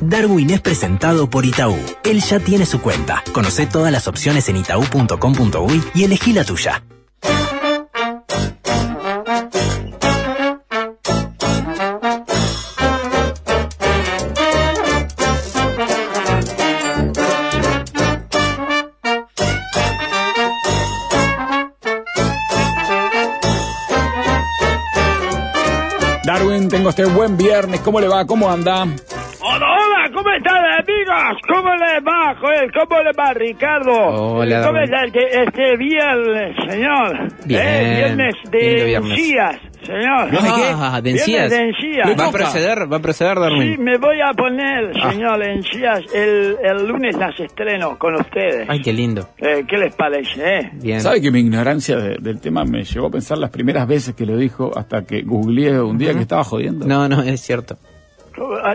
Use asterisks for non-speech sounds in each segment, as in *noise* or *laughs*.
Darwin es presentado por Itaú. Él ya tiene su cuenta. Conoce todas las opciones en itaú.com.uy y elegí la tuya. Darwin, tengo este buen viernes. ¿Cómo le va? ¿Cómo anda? Hola, hola, ¿cómo están amigos? ¿Cómo les va, Joel? ¿Cómo les va, Ricardo? Hola, ¿Cómo está este, este viernes, señor? Bien, Eh, Viernes de viernes. encías, señor. ¿Viernes de qué? Ah, de encías. Viernes de encías. ¿Va a proceder? ¿Va a proceder, Sí, Darwin? me voy a poner, Ah. señor, encías. El, el lunes las estreno con ustedes. Ay, qué lindo. Eh, ¿Qué les parece, eh? Bien. ¿Sabe que mi ignorancia de- del tema me llevó a pensar las primeras veces que lo dijo hasta que googleé un día que estaba jodiendo? No, no, es cierto.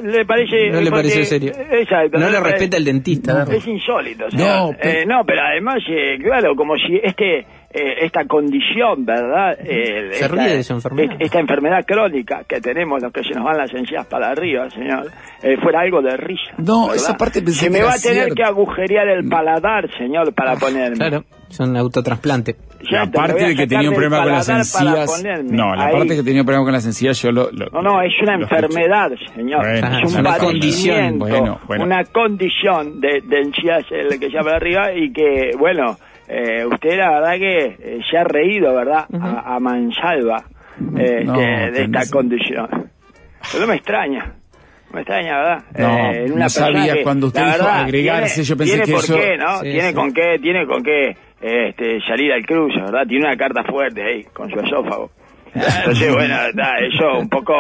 ¿Le parece? No le pareció serio. Exacto. No le respeta el dentista. Es insólito, No, señor. pero- Eh, no, pero además, eh, claro, como si este eh, esta condición, ¿verdad? Eh, Se esta, ríe de su enfermedad. est- Esta enfermedad crónica que tenemos, los que se nos van las encías para arriba, señor, eh, fuera algo de risa. No, ¿verdad? esa parte pensé Se que me va a tener cierto. que agujerear el paladar, señor, para ponerme. Claro, es un autotrasplante. La parte de que tenía un problema con las encías. No, la Ahí. parte que tenía un problema con las encías yo lo. lo- No, no, es una enfermedad, señor. Bueno, es es un una condición. Bueno, bueno. una condición de, de encías el que se para arriba y que, bueno, eh, usted la verdad que eh, se ha reído, ¿verdad? a, a mansalva eh, No, de, no esta condición. Pero no me extraña. Me extraña, ¿verdad? No, no una persona sabía, que, cuando usted dijo verdad, agregarse, tiene- yo pensé tiene que por eso- qué, ¿no? Sí, tiene sí. con qué, tiene con qué este, salir al cruce, ¿verdad? Tiene una carta fuerte ahí, con su esófago. Entonces, *laughs* bueno, da, eso un poco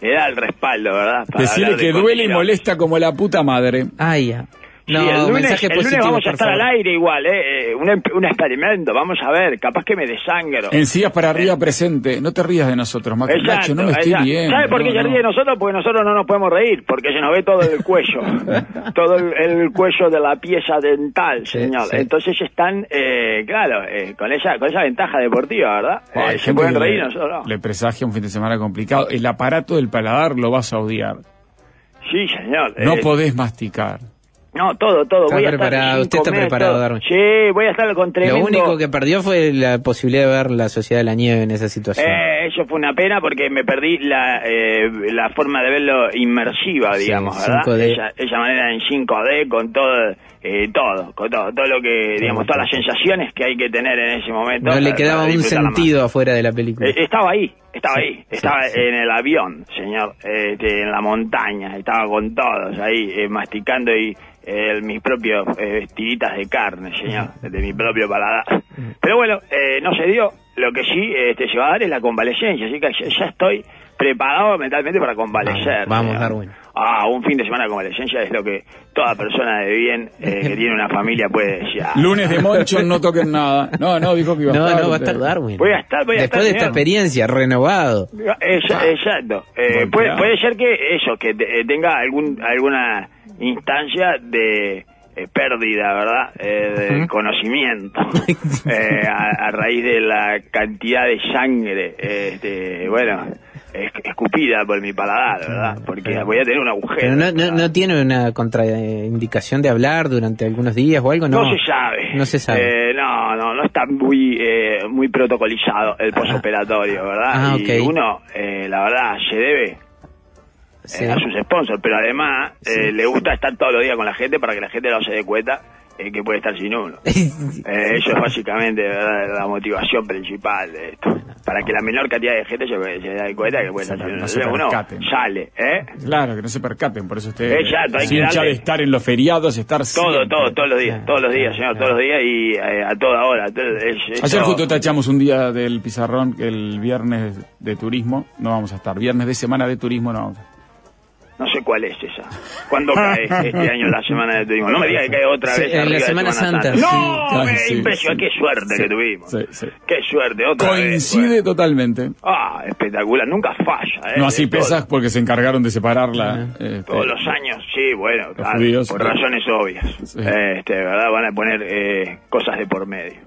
le da el respaldo, ¿verdad? Para Decirle de que duele y molesta como la puta madre. Ay, ya. No, sí, el lunes, mensaje el lunes vamos a estar favor. al aire igual, ¿eh? Eh, Un, em- un experimento, vamos a ver, capaz que me desangro. Encías para arriba presente. No te rías de nosotros, Mac- Nacho, no me estoy bien. ¿Sabe por qué se ríe de nosotros? Porque nosotros no nos podemos reír, porque se nos ve todo el cuello, *laughs* todo el, el cuello de la pieza dental, Sí, señor. sí. Entonces están, eh, claro, eh, con esa con esa ventaja deportiva, ¿verdad? Eh, se pueden reír, le- nosotros no. Le presagia un fin de semana complicado. El aparato del paladar lo vas a odiar. Sí, señor. No eh, podés masticar. No, todo, todo. Está voy a estar preparado, usted está preparado. Darwin. Sí, voy a estar con tremendo... Lo único que perdió fue la posibilidad de ver la Sociedad de la Nieve en esa situación. Eh, eso fue una pena porque me perdí la, eh, la forma de verlo inmersiva, Sí, digamos, ¿verdad? 5D. Esa, esa manera en 5D con todo, eh, todo, con todo, todo lo que, digamos, todas las sensaciones que hay que tener en ese momento. no le quedaba un sentido afuera de la película. Eh, estaba ahí, estaba Sí, ahí, sí, estaba sí. en el avión, señor, este, en la montaña, estaba con todos ahí, eh, masticando y eh, mis propios eh, tiritas de carne, señor, de mi propio paladar. Pero bueno, eh, no se dio. Lo que sí este, se va a dar es la convalecencia, así que ya, ya estoy preparado mentalmente para convalecer. Vamos. Darwin. Ah, un fin de semana de convalecencia es lo que toda persona de bien eh, que tiene una familia puede desear. Lunes de Moncho, no toquen nada. No, no, dijo que iba a no, estar. no, va a estar Darwin. Voy a estar, voy a Después estar, de esta señor. experiencia, renovado. Esa- exacto. Eh, puede, puede ser que eso, que te- eh, tenga algún alguna instancia de eh, pérdida, ¿verdad? Eh, de conocimiento *laughs* eh, a, a raíz de la cantidad de sangre, este, bueno, es- escupida por mi paladar, ¿verdad? Porque voy a tener un agujero. Pero no, no, tiene una contraindicación de hablar durante algunos días o algo, no. No se sabe. No se sabe. Eh, no, no, no está muy eh, muy protocolizado el posoperatorio, ¿verdad? Ah, Y ok. uno, eh, la verdad, se debe Sí. eh, a sus sponsors, pero además eh, le gusta estar todos los días con la gente para que la gente no se dé cuenta eh, que puede estar sin uno. *laughs* Eh, eso es básicamente ¿verdad? la motivación principal de esto. Para que la menor cantidad de gente se, se dé cuenta que puede estar sin uno. No se uno sale, ¿eh? Claro, que no se percaten, por eso usted Exacto, hay es que hincha darle- de estar en los feriados, estar Todo, siempre. todo, todos los días, todos los días, señor, todos los días y eh, a toda hora. Es- Ayer eso- justo tachamos un día del pizarrón que el viernes de turismo no vamos a estar. Viernes de semana de turismo no vamos a estar. No sé cuál es esa. ¿Cuándo *laughs* cae este año la semana de turismo? No me diga que cae otra Sí, vez. en la Semana Santa, ¡No! sí. me Ah, sí, impresionó. sí. Qué suerte Sí, que tuvimos. sí, sí. Qué suerte. Otra vez, Coincide bueno. totalmente. Ah, espectalar. Nunca falla. ¿eh? No así De todo- pesas porque se encargaron de separarla. este, Todos los años, sí, bueno, claro, judíos, por sí. razones obvias. Sí. Este, ¿verdad? Van a poner eh, cosas de por medio.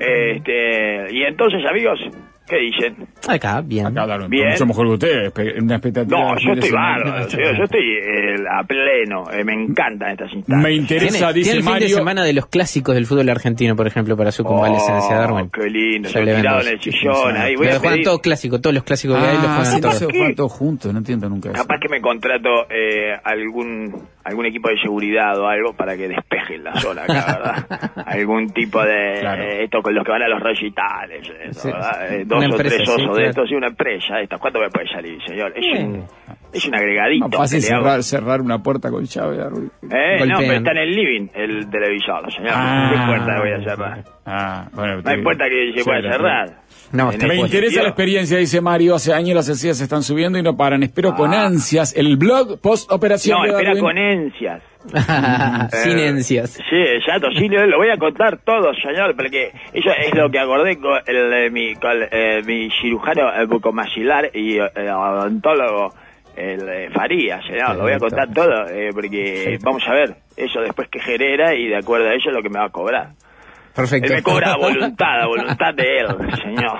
Este, y entonces, amigos, ¿Qué dicen? Acá, bien. Acá hablaron Bien. mucho mejor que usted, espe- una expectativa. No, yo estoy bárbaro, yo, yo estoy eh, a pleno, eh, me encantan estas instancias. Me interesa, Tiene, dice tiene el fin Mario. de semana de los clásicos del fútbol argentino, por ejemplo, para su convalecencia, Oh, Darwin. qué lindo, yo tirado en el sillón, ahí voy Pero a juegan pedir, todos clásicos, todos los clásicos que hay los Ah, juegan todos. todos juntos, no entiendo nunca eso. capaz que me contrato eh, algún algún equipo de seguridad o algo para que despejen la zona acá, ¿verdad? *laughs* algún tipo de, Claro. eh, esto con los que van a los recitales, eso, Sí. ¿verdad? Dos Una o empresa, tres sí, osos de estos y una empresa esta. ¿Cuánto me puede salir, señor? Es, un, es un agregadito. Más fácil cerrar, cerrar una puerta con llave. Eh, no, pero está en el living el televisor, señor. Ah. ¿Qué puerta voy a cerrar? Ah, bueno, No hay puerta que se pueda cerrar. No, Me interesa la experiencia, dice Mario. Hace años las encías se están subiendo y no paran. Espero con Ah. ansias el blog post operación. No, espera con encias. *laughs* Sin Eh, encias. Sí, exacto, sí, lo, voy a contar todo, señor, porque eso es lo que acordé con, el, eh, mi, con eh, mi cirujano eh, bucomaxilar y eh, odontólogo, el eh, Faría, señor, lo voy a contar todo, eh, porque vamos a ver eso después que genera y de acuerdo a eso es lo que me va a cobrar. Perfecto. Él me cobra *laughs* voluntad, a voluntad de él, señor.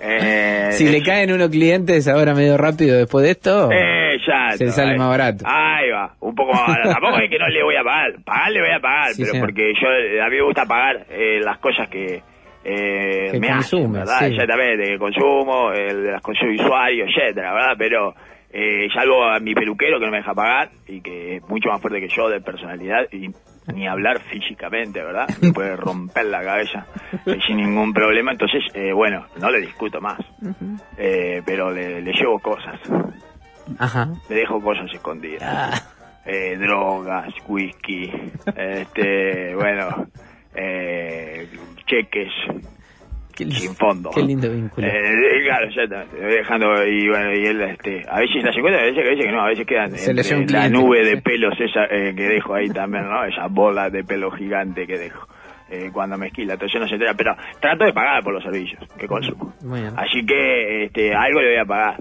Eh, Si le caen unos clientes ahora medio rápido después de esto, eh, Se sale ahí- más barato. Ahí va, un poco más barato. Tampoco es que no le voy a pagar. Pagar le voy a pagar, Sí, pero señor. porque yo eh, a mí me gusta pagar eh, las cosas que, eh, Que me hacen, consume, ¿verdad? sí. Exactamente, que consumo, el de las cosas de usuario, etcétera, ¿verdad? Pero eh, salvo a mi peluquero que no me deja pagar y que es mucho más fuerte que yo de personalidad y ni hablar físicamente, ¿verdad? *laughs* Me puede romper la cabeza eh, sin ningún problema. Entonces, eh, bueno, no le discuto más. Eh, pero le, le llevo cosas. ajá. Le dejo cosas escondidas. Ah, Eh, drogas, whisky, este, bueno, eh, cheques sin fondo. qué lindo vínculo. Eh, claro, exactamente. Dejando y bueno, y él, este, a veces las encuentra, a veces, a veces que no, a veces quedan entre la nube de pelos esa eh, que dejo ahí también, ¿no? Esa bola de pelo gigante que dejo. eh, cuando me esquila, entonces no se entera, pero trato de pagar por los servicios que consumo. Bien. Así que este, algo le voy a pagar.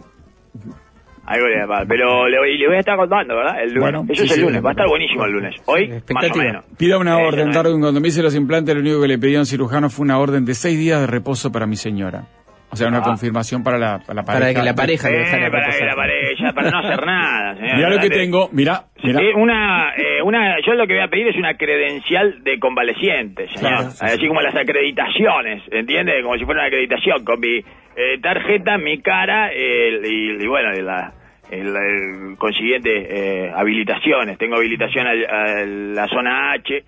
Algo le voy a pagar. Pero le voy, le voy a estar contando, ¿verdad? El lunes. Bueno, Eso sí, es el sí, lunes. Va a estar buenísimo el lunes. Hoy, más o expectativa. menos. Pida una orden, Darwin. Cuando me hice los implantes, lo único que le pedí a un cirujano fue una orden de seis días de reposo para mi señora. O sea, una Ah. confirmación para la, para la pareja. Para que la pareja Eh, para que la pareja, para no hacer nada, señor. Mirá lo que tengo, mirá, mirá. Eh, una, eh, una, yo lo que voy a pedir es una credencial de convaleciente, señor. Claro, sí, Así como las acreditaciones, ¿entiende? Como si fuera una acreditación, con mi eh, tarjeta, mi cara y, y bueno, y la, el, el consiguiente eh, habilitaciones. Tengo habilitación a, la zona H.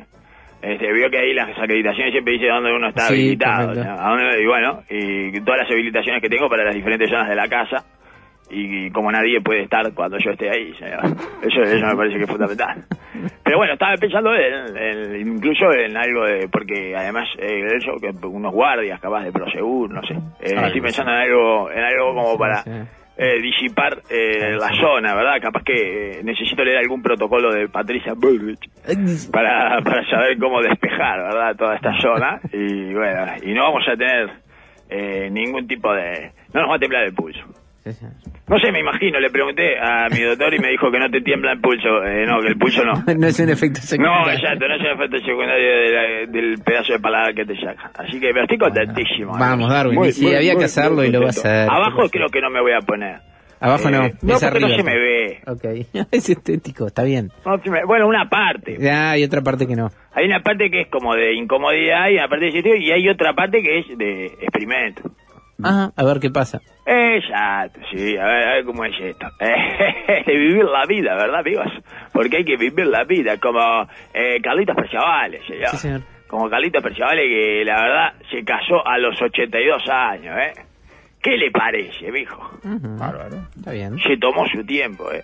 Este, veo que ahí las acreditaciones siempre dice dónde uno está Sí, habilitado. a dónde- y bueno, y todas las habilitaciones que tengo para las diferentes zonas de la casa y como nadie puede estar cuando yo esté ahí. Eso, eso me parece que es fundamental. Pero bueno, estaba pensando en, en- incluso en algo de, porque además eh, eso, que unos guardias capaz de Prosegur, no sé. Eh, Ah, estoy pensando en algo, en algo como para. Eh, disipar eh, la zona, ¿verdad? Capaz que eh, necesito leer algún protocolo de Patricia Bullrich para, para saber cómo despejar, ¿verdad? Toda esta zona. Y bueno, y no vamos a tener eh, ningún tipo de... No nos va a temblar el pulso. Sí, sí. No sé, me imagino, le pregunté a mi doctor y me dijo que no te tiembla el pulso. Eh, no, que el pulso no. *laughs* No es un efecto No, secundario. exacto, no es un efecto secundario de la- del pedazo de paladar que te sacan. Así que, pero estoy contentísimo. Vamos, Darwin, y si había que hacerlo y lo vas a hacer. Abajo creo que no me voy a poner. Abajo no, Eh, no, es porque no arriba. se me ve. Ok, *laughs* es estético, está bien. No me- bueno, una parte. Ya, hay otra parte que no. Hay una parte que es como de incomodidad y una parte de sitio y hay otra parte que es de experimento. Ah, a ver qué pasa. Exacto, sí, a ver, a ver cómo es esto. *laughs* de vivir la vida, ¿verdad, amigos? Porque hay que vivir la vida, como eh, Carlitos Perciavales, señor. Sí, señor. Como Carlitos Perciavales, que la verdad se casó a los 82 años, ¿eh? ¿Qué le parece, mijo? Ujú, Bárbaro. Está bien. Se tomó su tiempo, ¿eh?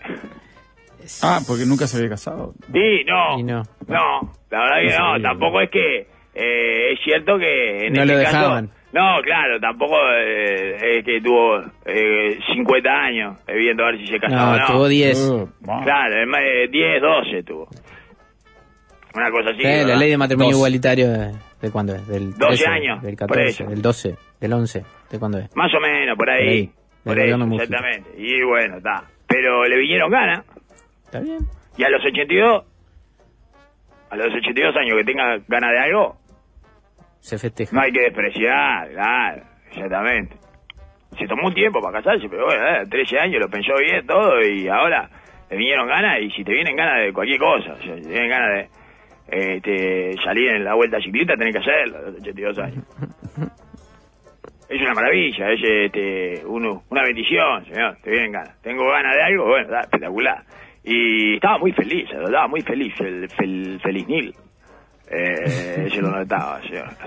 Ah, porque nunca se había casado. Y no, Y no. no, la verdad que No tampoco es que eh, es cierto que en No este lo caso- dejaban. No, claro, tampoco eh, es que tuvo eh, 50 años eh, viendo a ver si se casaba o No, no. tuvo 10. Uh, wow. Claro, de 10, 12 tuvo. Una cosa así. Sí, la ley de matrimonio Dos. igualitario, ¿de, de cuándo es? Del 12 13, años, Del por 14, eso. del 12, del 11, ¿de cuándo es? Más o menos, por ahí. Por ahí, Por Mujica. exactamente. Y bueno, está. Pero le vinieron ganas. Está bien. Y a los 82, a los 82 años que tenga ganas de algo, Se festeja. no hay que despreciar, claro, exactamente. se tomó un tiempo para casarse, pero bueno, eh, 13 años lo pensó bien todo y ahora le vinieron ganas y si te vienen ganas de cualquier cosa, o sea, si te vienen ganas de este, salir en la vuelta ciclista, tenés que hacerlo a los 82 años. *laughs* Es una maravilla, es este, uno, una bendición, señor, te vienen ganas. Tengo ganas de algo, bueno, espectacular. Y estaba muy feliz, daba muy feliz, el, fel- feliz Nil. Eh, *laughs* se lo notaba,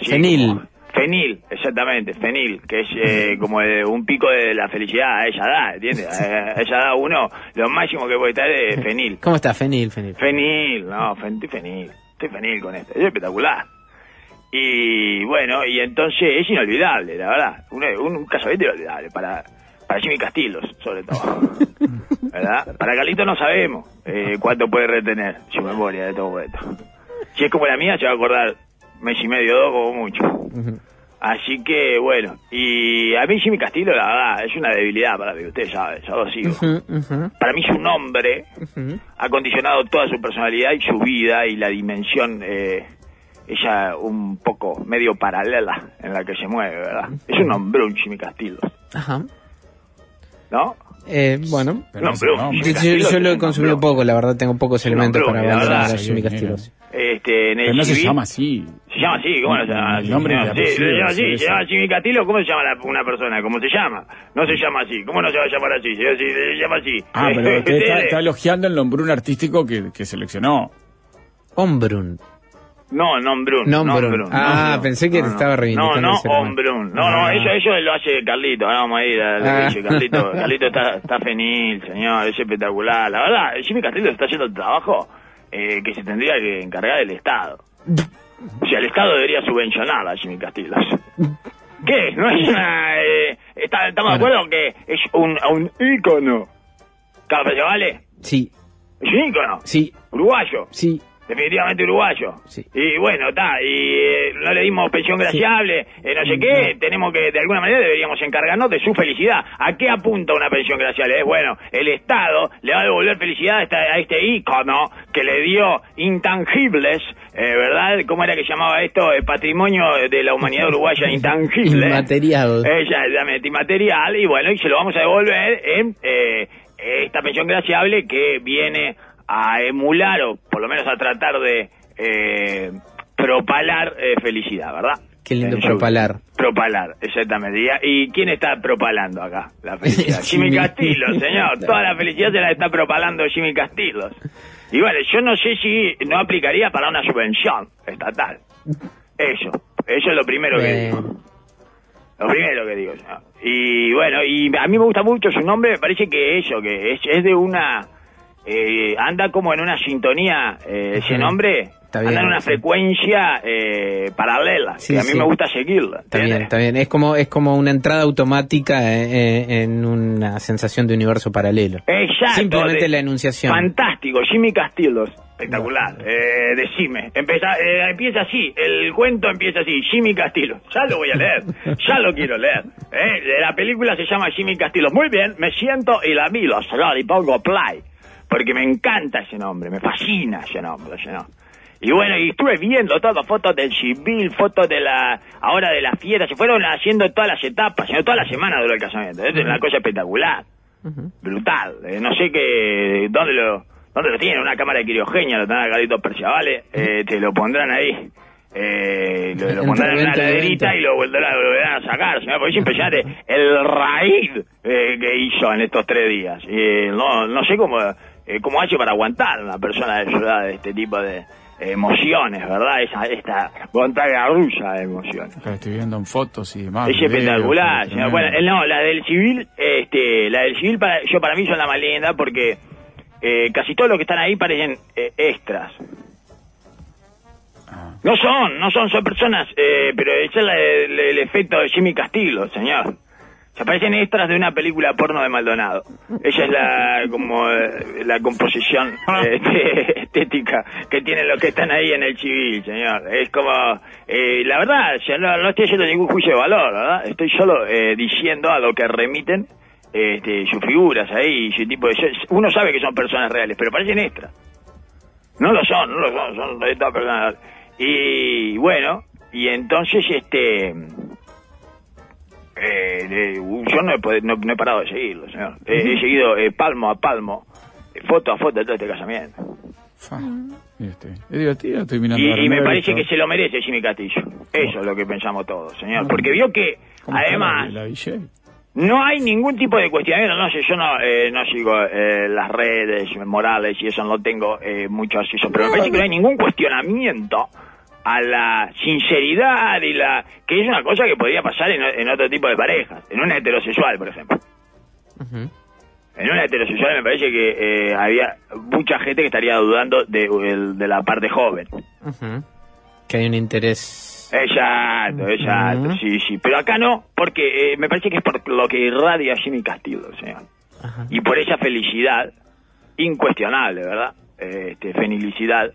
Fenil. como- Fenil, exactamente, fenil, que es eh, como eh, un pico de la felicidad ella da, ¿entiendes? A ella da uno, lo máximo que puede estar es fenil. ¿Cómo está? Fenil, Fenil. Fenil, no, estoy fenil, estoy fenil con esto, es espectacular. Y bueno, y entonces es inolvidable, la verdad, un, un, un casamiento inolvidable para, para Jimmy Castillos, sobre todo. *laughs* ¿Verdad? Para Carlito no sabemos eh, cuánto puede retener su memoria de todo esto. Si es como la mía, se va a acordar mes y medio, dos como mucho. Así que bueno, y a mí Jimmy Castillo, la verdad, es una debilidad para mí, ustedes saben, yo lo sigo. Para mí su nombre ha condicionado toda su personalidad y su vida y la dimensión, eh, ella un poco medio paralela en la que se mueve, ¿verdad? Es un hombrón Jimmy Castillo, Ajá. ¿no? Eh, bueno, Pero No, nombre. yo, Castillo lo he consumido poco, la verdad tengo pocos elementos para a sí, Jimmy mira. Este, en el Pero no se llama así. Se llama así, ¿cómo no se llama? El nombre y el Sí, se apellido, llama así, sí, se llama Castillo, ¿cómo se llama la- una persona? ¿Cómo se llama? No se llama así, ¿cómo no se va a llamar así? Se, se- se llama así. Ah, pero *laughs* usted está, está elogiando el nombrón artístico que, que seleccionó. Ombrun. No, Nombrun. Nombrun. Ah, Nombrun. pensé que No, no. estaba reivindicando No, no, ese nombre. Ombrun. No, no, Ah. eso, eso lo hace Carlito. Ahora vamos a ir a lo que Ah. dice Carlito. *laughs* Carlito está, está fenil, señor, es espectacular. La verdad, Jimmy Castillo está haciendo el trabajo eh, que se tendría que encargar el Estado. O sea, el Estado debería subvencionar a Jimmy Castillo. *laughs* ¿Qué? ¿No es una... eh, está- ¿Estamos de acuerdo que es un, un ícono? Pero vale. Sí, Es un ícono. sí, Uruguayo. sí. Definitivamente uruguayo. Sí. Y bueno, está, y eh, no le dimos pensión graciable, eh, no sé qué, tenemos que, de alguna manera deberíamos encargarnos de su felicidad. ¿A qué apunta una pensión graciable? Es bueno, el Estado le va a devolver felicidad a, esta- a este ícono que le dio intangibles, eh, ¿verdad? ¿Cómo era que llamaba esto? El patrimonio de la humanidad uruguaya intangible. Inmaterial. Exactamente, inmaterial, y bueno, y se lo vamos a devolver en eh, esta pensión graciable que viene a emular, o por lo menos a tratar de eh, propalar eh, felicidad, ¿verdad? Qué lindo propalar. Propalar, exactamente. ¿Y y quién está propalando acá la felicidad? *laughs* Jimmy. Castillo, señor. *laughs* Toda la felicidad se la está propalando Jimmy Castillo. Y bueno, yo no sé si no aplicaría para una subvención estatal. Eso, eso es lo primero que digo. Lo primero que digo. Y bueno, y a mí me gusta mucho su nombre, me parece que eso, que es, es de una... eh, anda como en una sintonía, eh, ese nombre, Está anda en una frecuencia eh, paralela, Sí, que a mí sí. me gusta seguirla. Está bien, está bien. Es como, es como una entrada automática eh, eh, en una sensación de universo paralelo. Exacto. Simplemente de- la enunciación. Fantástico, Jimmy Castillo, espectacular. Eh, decime, empieza, eh, empieza así, el cuento empieza así, Jimmy Castillo. Ya lo voy a leer, *laughs* ya lo quiero leer. Eh, la película se llama Jimmy Castillo. Muy bien, me siento y la miro, y pongo play. Porque me encanta ese nombre, me fascina ese nombre, ese nombre. Y bueno, y estuve viendo todas fotos del civil, fotos de la, ahora de la fiesta, se fueron haciendo todas las etapas, sino toda la semana duró el casamiento. Es una cosa espectacular brutal. Eh, no sé qué, dónde lo, dónde lo tienen, una cámara de criogenia, lo tendrán a Carlitos Perciavale, eh, te lo pondrán ahí. Eh, lo, lo *laughs* pondrán en una laderita y lo volverán, lo volverán a sacar, señor, porque es impresionante *laughs* el raíz eh, que hizo en estos tres días. Eh, no, no sé cómo, eh, cómo hace para aguantar una persona de su edad de este tipo de emociones, ¿verdad? Esa, esta montaña rusa de emociones. Acá estoy viendo en fotos y demás. Es videos, espectacular, es. Bueno, eh, no, la del civil, este, la del civil para, yo para mí son la más linda porque eh, casi todos los que están ahí parecen eh, extras. Ah. No son, no son, son personas, eh, pero ese es la- el, el efecto de Jimmy Castillo, señor. Se parecen extras de una película porno de Maldonado. Ella es la como eh, la composición eh, *laughs* estética que tienen los que están ahí en el civil, señor. Es como, eh, la verdad, yo no, no estoy haciendo ningún juicio de valor, ¿verdad? Estoy solo eh, diciendo a lo que remiten este, sus figuras ahí, su tipo de... Uno sabe que son personas reales, pero parecen extras. No lo son, no lo son, son personas. Y bueno, y entonces este Eh, eh, yo no he, no- no he parado de seguirlo, señor. Eh, he seguido eh, palmo a palmo, eh, foto a foto de todo este casamiento. Fa. Este, es divertido, estoy mirando. Y, y me parece que se lo merece Jimmy Castillo. Eso es lo que pensamos todos, señor. Porque vio que, ¿Cómo está además, La, la no hay ningún tipo de cuestionamiento. No sé, yo no, eh, no sigo eh, las redes morales y eso no tengo eh, mucho acceso. Pero me parece que no hay ningún cuestionamiento a la sinceridad y la... que es una cosa que podría pasar en, en otro tipo de parejas. En una heterosexual, por ejemplo. Ujú. En una heterosexual me parece que eh, había mucha gente que estaría dudando de, la parte joven. Ujú. Que hay un interés. Exacto, exacto, sí, sí. Pero acá no, porque eh, me parece que es por lo que irradia Jimmy Castillo, señor. Y por esa felicidad incuestionable, ¿verdad? Este, fenilicidad,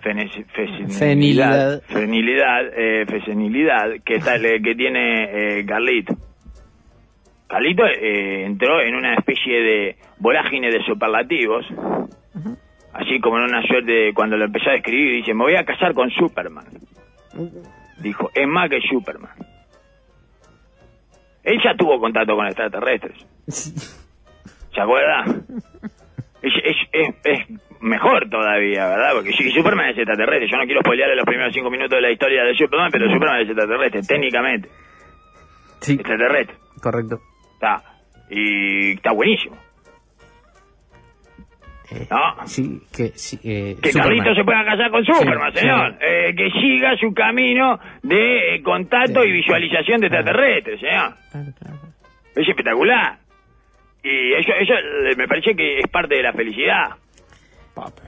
fesenilidad, Fenilidad. fenilidad, eh, fesenilidad que, está, eh, que tiene eh, Carlito. Carlito eh, entró en una especie de vorágine de superlativos, así como en una suerte de cuando lo empezó a escribir, dice, me voy a casar con Superman. Dijo, es más que Superman. Él ya tuvo contacto con extraterrestres. *laughs* ¿Se acuerda? *laughs* Es, es, es, es mejor todavía, ¿verdad? Porque Superman es extraterrestre, yo no quiero spoilearle los primeros cinco minutos de la historia de Superman, pero Superman es extraterrestre, técnicamente. Sí, Extraterrestre. correcto. Está. Y está buenísimo. Eh, ¿No? Sí, que sí, eh, Que Superman. Carlito se pueda casar con Superman, Sí, señor. sí. Eh, que siga su camino de eh, contacto y visualización de extraterrestres, señor. Es espectacular. Y eso, eso me parece que es parte de la felicidad.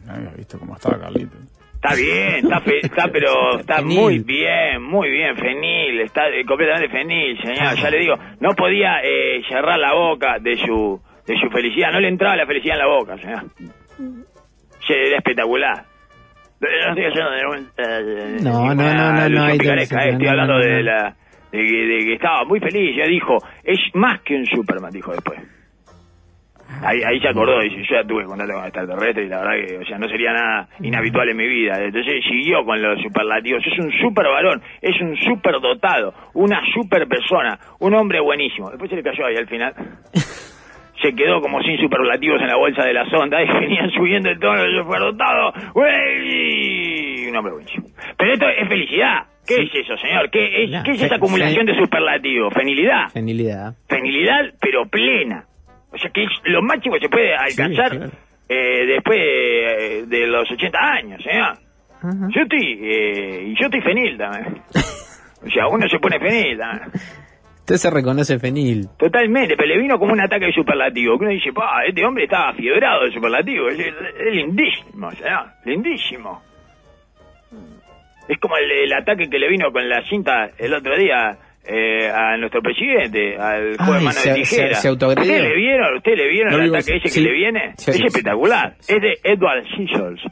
No había visto cómo estaba Carlito. Está bien, está, fe- está pero está Fenil. muy bien, muy bien, fenil, está eh, completamente fenil, señor. Ya le digo, no podía eh, cerrar la boca de su de su felicidad, no le entraba la felicidad en la boca, señor. Sí, era espectacular. No estoy haciendo de un, eh, No, no, no, no, no hay picaresca, de- eh, estoy no, hablando no, de la de que, de que estaba muy feliz, ya dijo, es más que un Superman, dijo después. Ahí, ahí se acordó, dice, yo ya tuve contacto con extraterrestres y la verdad que, o sea, no sería nada inhabitual en mi vida. Entonces siguió con los superlativos. Es un super varón, es un super dotado, una super persona, un hombre buenísimo. Después se le cayó ahí al final. *laughs* Se quedó como sin superlativos en la bolsa de la sonda y *laughs* venían subiendo el tono del superdotado. ¡Uey! Un hombre buenísimo. Pero esto es felicidad. ¿Qué es eso, señor? ¿Qué es, No, ¿qué es esa acumulación de superlativos? ¿Fenilidad? Fenilidad. Fenilidad, pero plena. O sea que es lo máximo que se puede alcanzar claro. eh, después de, de los 80 años, señor. Ajá. Yo estoy, eh, y yo estoy fenil también. O sea, uno se pone fenil también. Usted se reconoce fenil. Totalmente, pero le vino como un ataque de superlativo. Que uno dice, pa, este hombre estaba fiebrado de superlativo. Es, es- es lindísimo, señor. Lindísimo. Es como el, el ataque que le vino con la cinta el otro día eh, a nuestro presidente, al joven mano de tijera. Se, se ¿Ustedes le vieron, ¿Ustedes le vieron no, el ataque ese sí. que le viene? Sí, es sí, espectacular. Es de Edward Scissors.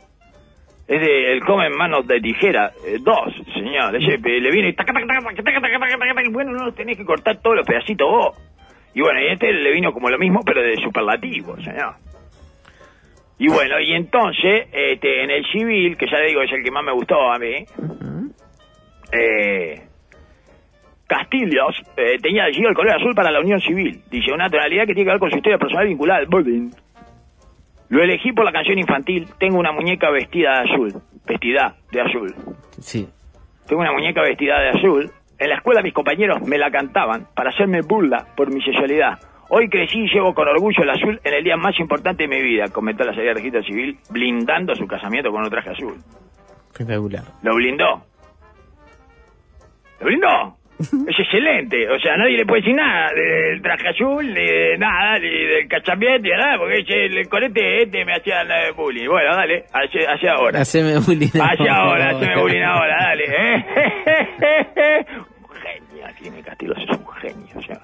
Es de el come manos de tijera. Eh, dos, señor. Ese, le viene y bueno, no tenés que cortar todos los pedacitos vos. Y bueno, y este le vino como lo mismo, pero de superlativo, señor. Y bueno, y entonces, este, en el civil, que ya le digo es el que más me gustó a mí, eh, Castillos eh, tenía elegido el color azul para la unión civil. Dice, una tonalidad que tiene que ver con su historia personal vinculada al bullying. Lo elegí por la canción infantil, tengo una muñeca vestida de azul, vestida de azul. Sí. Tengo una muñeca vestida de azul. En la escuela mis compañeros me la cantaban para hacerme burla por mi sexualidad. Hoy crecí y llevo con orgullo el azul en el día más importante de mi vida, comentó la salida de registro civil, blindando su casamiento con un traje azul. Espectacular. Lo blindó. ¿Lo blindó? Es excelente. O sea, nadie le puede decir nada del traje azul, ni de nada, ni del cachamiento, ni de nada, porque el corete este me hacía bullying. Bueno, dale, hacia, hacia ahora. Haceme bullying. Hacia ahora, haceme *laughs* bullying ahora, dale. ¿eh? *laughs* un genio, tiene Castillo, es un genio. O sea.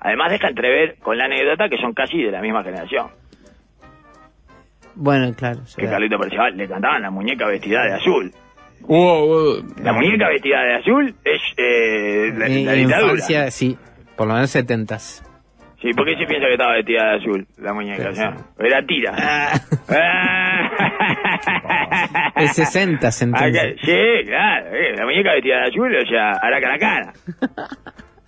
Además deja entrever con la anécdota que son casi de la misma generación. Bueno, claro. Que. Carlito Percival le cantaban la muñeca vestida de azul. Wow, wow. La muñeca vestida de azul es eh, la, En la dictadura. infancia, sí. Por lo menos setentas. Sí, ¿por qué se piensa que estaba vestida de azul la muñeca? o sea? Era tira. Ah. El 60 entonces. Acá- sí, claro, eh, la muñeca vestida de azul, o sea, araca la cara.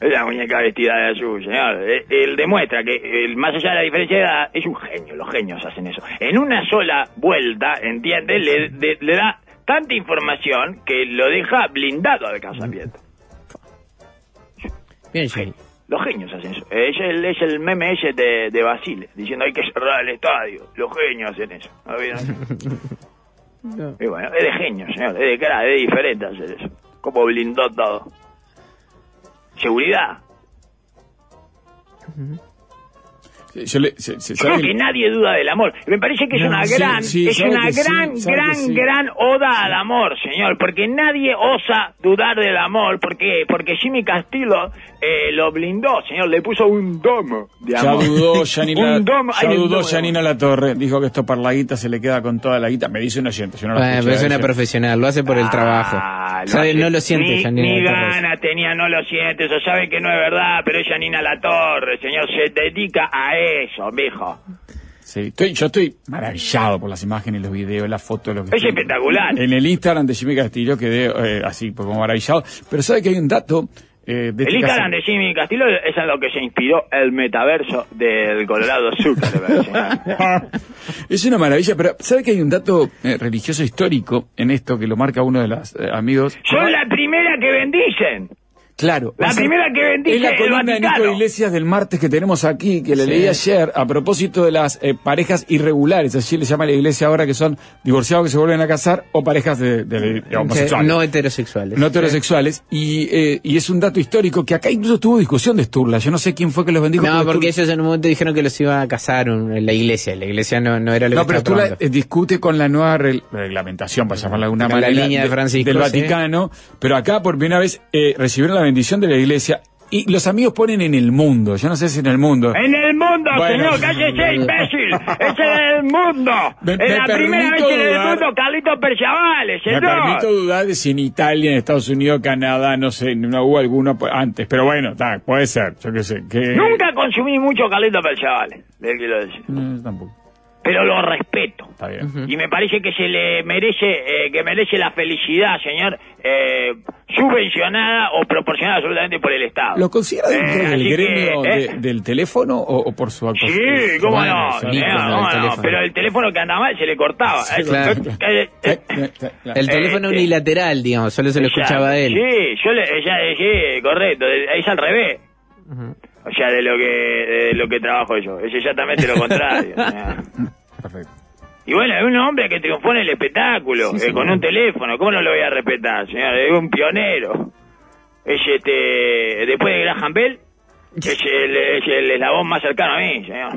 Es la muñeca vestida de azul, señor. Eh, Él demuestra que, eh, más allá de la diferencia de edad, es un genio. Los genios hacen eso. En una sola vuelta, ¿entiende? Le, de- le da tanta información que lo deja blindado al casamiento. Bien, Jimmy. Los genios hacen eso. Es el, es el meme ese de, de Basile, diciendo hay que cerrar el estadio. Los genios hacen eso. *laughs* Y bueno, es de genio, señor. Es de cara, es diferente hacer eso. Como blindó todo. Seguridad. Yo le, se- se- Yo creo que nadie duda del amor. Me parece que es No, una sí, gran, sí, es una sí, gran, gran, gran oda al amor, señor. Porque nadie osa dudar del amor. ¿Por qué? Porque Jimmy Castillo eh, lo blindó, señor. Le puso un domo de Ya amor. dudó Janina, *laughs* un domo, ya dudó Janina La Torre, dijo que esto para la guita se le queda con toda la guita. Me dice un oyente, yo no lo Bueno, escuché es una profesional, lo hace por el Ah, trabajo. lo ¿Sabe? hace- No lo siente, ni, Janina Ni ganas tenía, no lo siente. Eso sabe que no es verdad, pero es Janina La Torre, señor. Se dedica a eso, viejo. Sí, estoy, yo estoy maravillado por las imágenes, los videos, las fotos, lo que Es estoy- espectacular. En el Instagram de Jimmy Castillo quedé eh, así, pues, como maravillado. Pero sabe que hay un dato eh, de El Instagram de Jimmy Castillo es en lo que se inspiró el metaverso del Colorado Zuckerberg. *laughs* Es una maravilla, pero ¿sabe que hay un dato eh, religioso histórico en esto que lo marca uno de los eh, amigos? Son la primera que bendicen. Claro. La primera que bendice Es la el columna de Nico. Iglesias del martes que tenemos aquí, que le leí ayer, a propósito de las eh, parejas irregulares, así le llama la iglesia ahora, que son divorciados que se vuelven a casar o parejas de, de- de homosexuales. No heterosexuales. no heterosexuales, y, eh, y es un dato histórico que acá incluso tuvo discusión de Sturla. Yo no sé quién fue que los bendijo. No, porque Sturla- ellos en un momento dijeron que los iban a casar un- en la iglesia. La iglesia no, no era lo No, que pero estaba Sturla eh, discute con la nueva reg- reglamentación, para llamarla de alguna la manera, línea de Francisco, del sí. Vaticano, pero acá por primera vez eh, recibieron la bendición de la iglesia y los amigos ponen en el mundo. Yo no sé si en el mundo. En el mundo, Bueno. señor, cállese, imbécil. Es en el mundo. Me- es me la primera vez permito en el mundo, Carlito Perchavales, Me señor. permito dudar de si en Italia, en Estados Unidos, Canadá, no sé, no hubo alguno antes, pero bueno, ta, puede ser, yo qué sé. Que... Nunca consumí mucho Carlito Perchavales, le quiero decir. No, tampoco. Pero lo respeto. Está bien. Y me parece que se le merece, eh, que merece la felicidad, señor, eh, subvencionada o proporcionada absolutamente por el Estado. ¿Lo considera dentro Eh, del gremio que, de- eh, del teléfono o, o por su actuación? Sí, cómo Bueno, no, eh, no, teléfono. pero el teléfono que anda mal se le cortaba. Sí, Eh, claro. eh, eh, Eh, eh, eh, eh, El teléfono eh, eh, unilateral, digamos, solo se lo escuchaba a él. Sí, yo le, ella, sí, correcto, es al revés. Ujú. O sea, de lo que, de lo que trabajo yo. Es exactamente lo contrario. *laughs* Perfecto. Y bueno, es un hombre que triunfó en el espectáculo, Sí, eh, con un teléfono. ¿Cómo no lo voy a respetar, señor? Es un pionero. Es este, después de Graham Bell, es el, es el eslabón más cercano a mí, señor.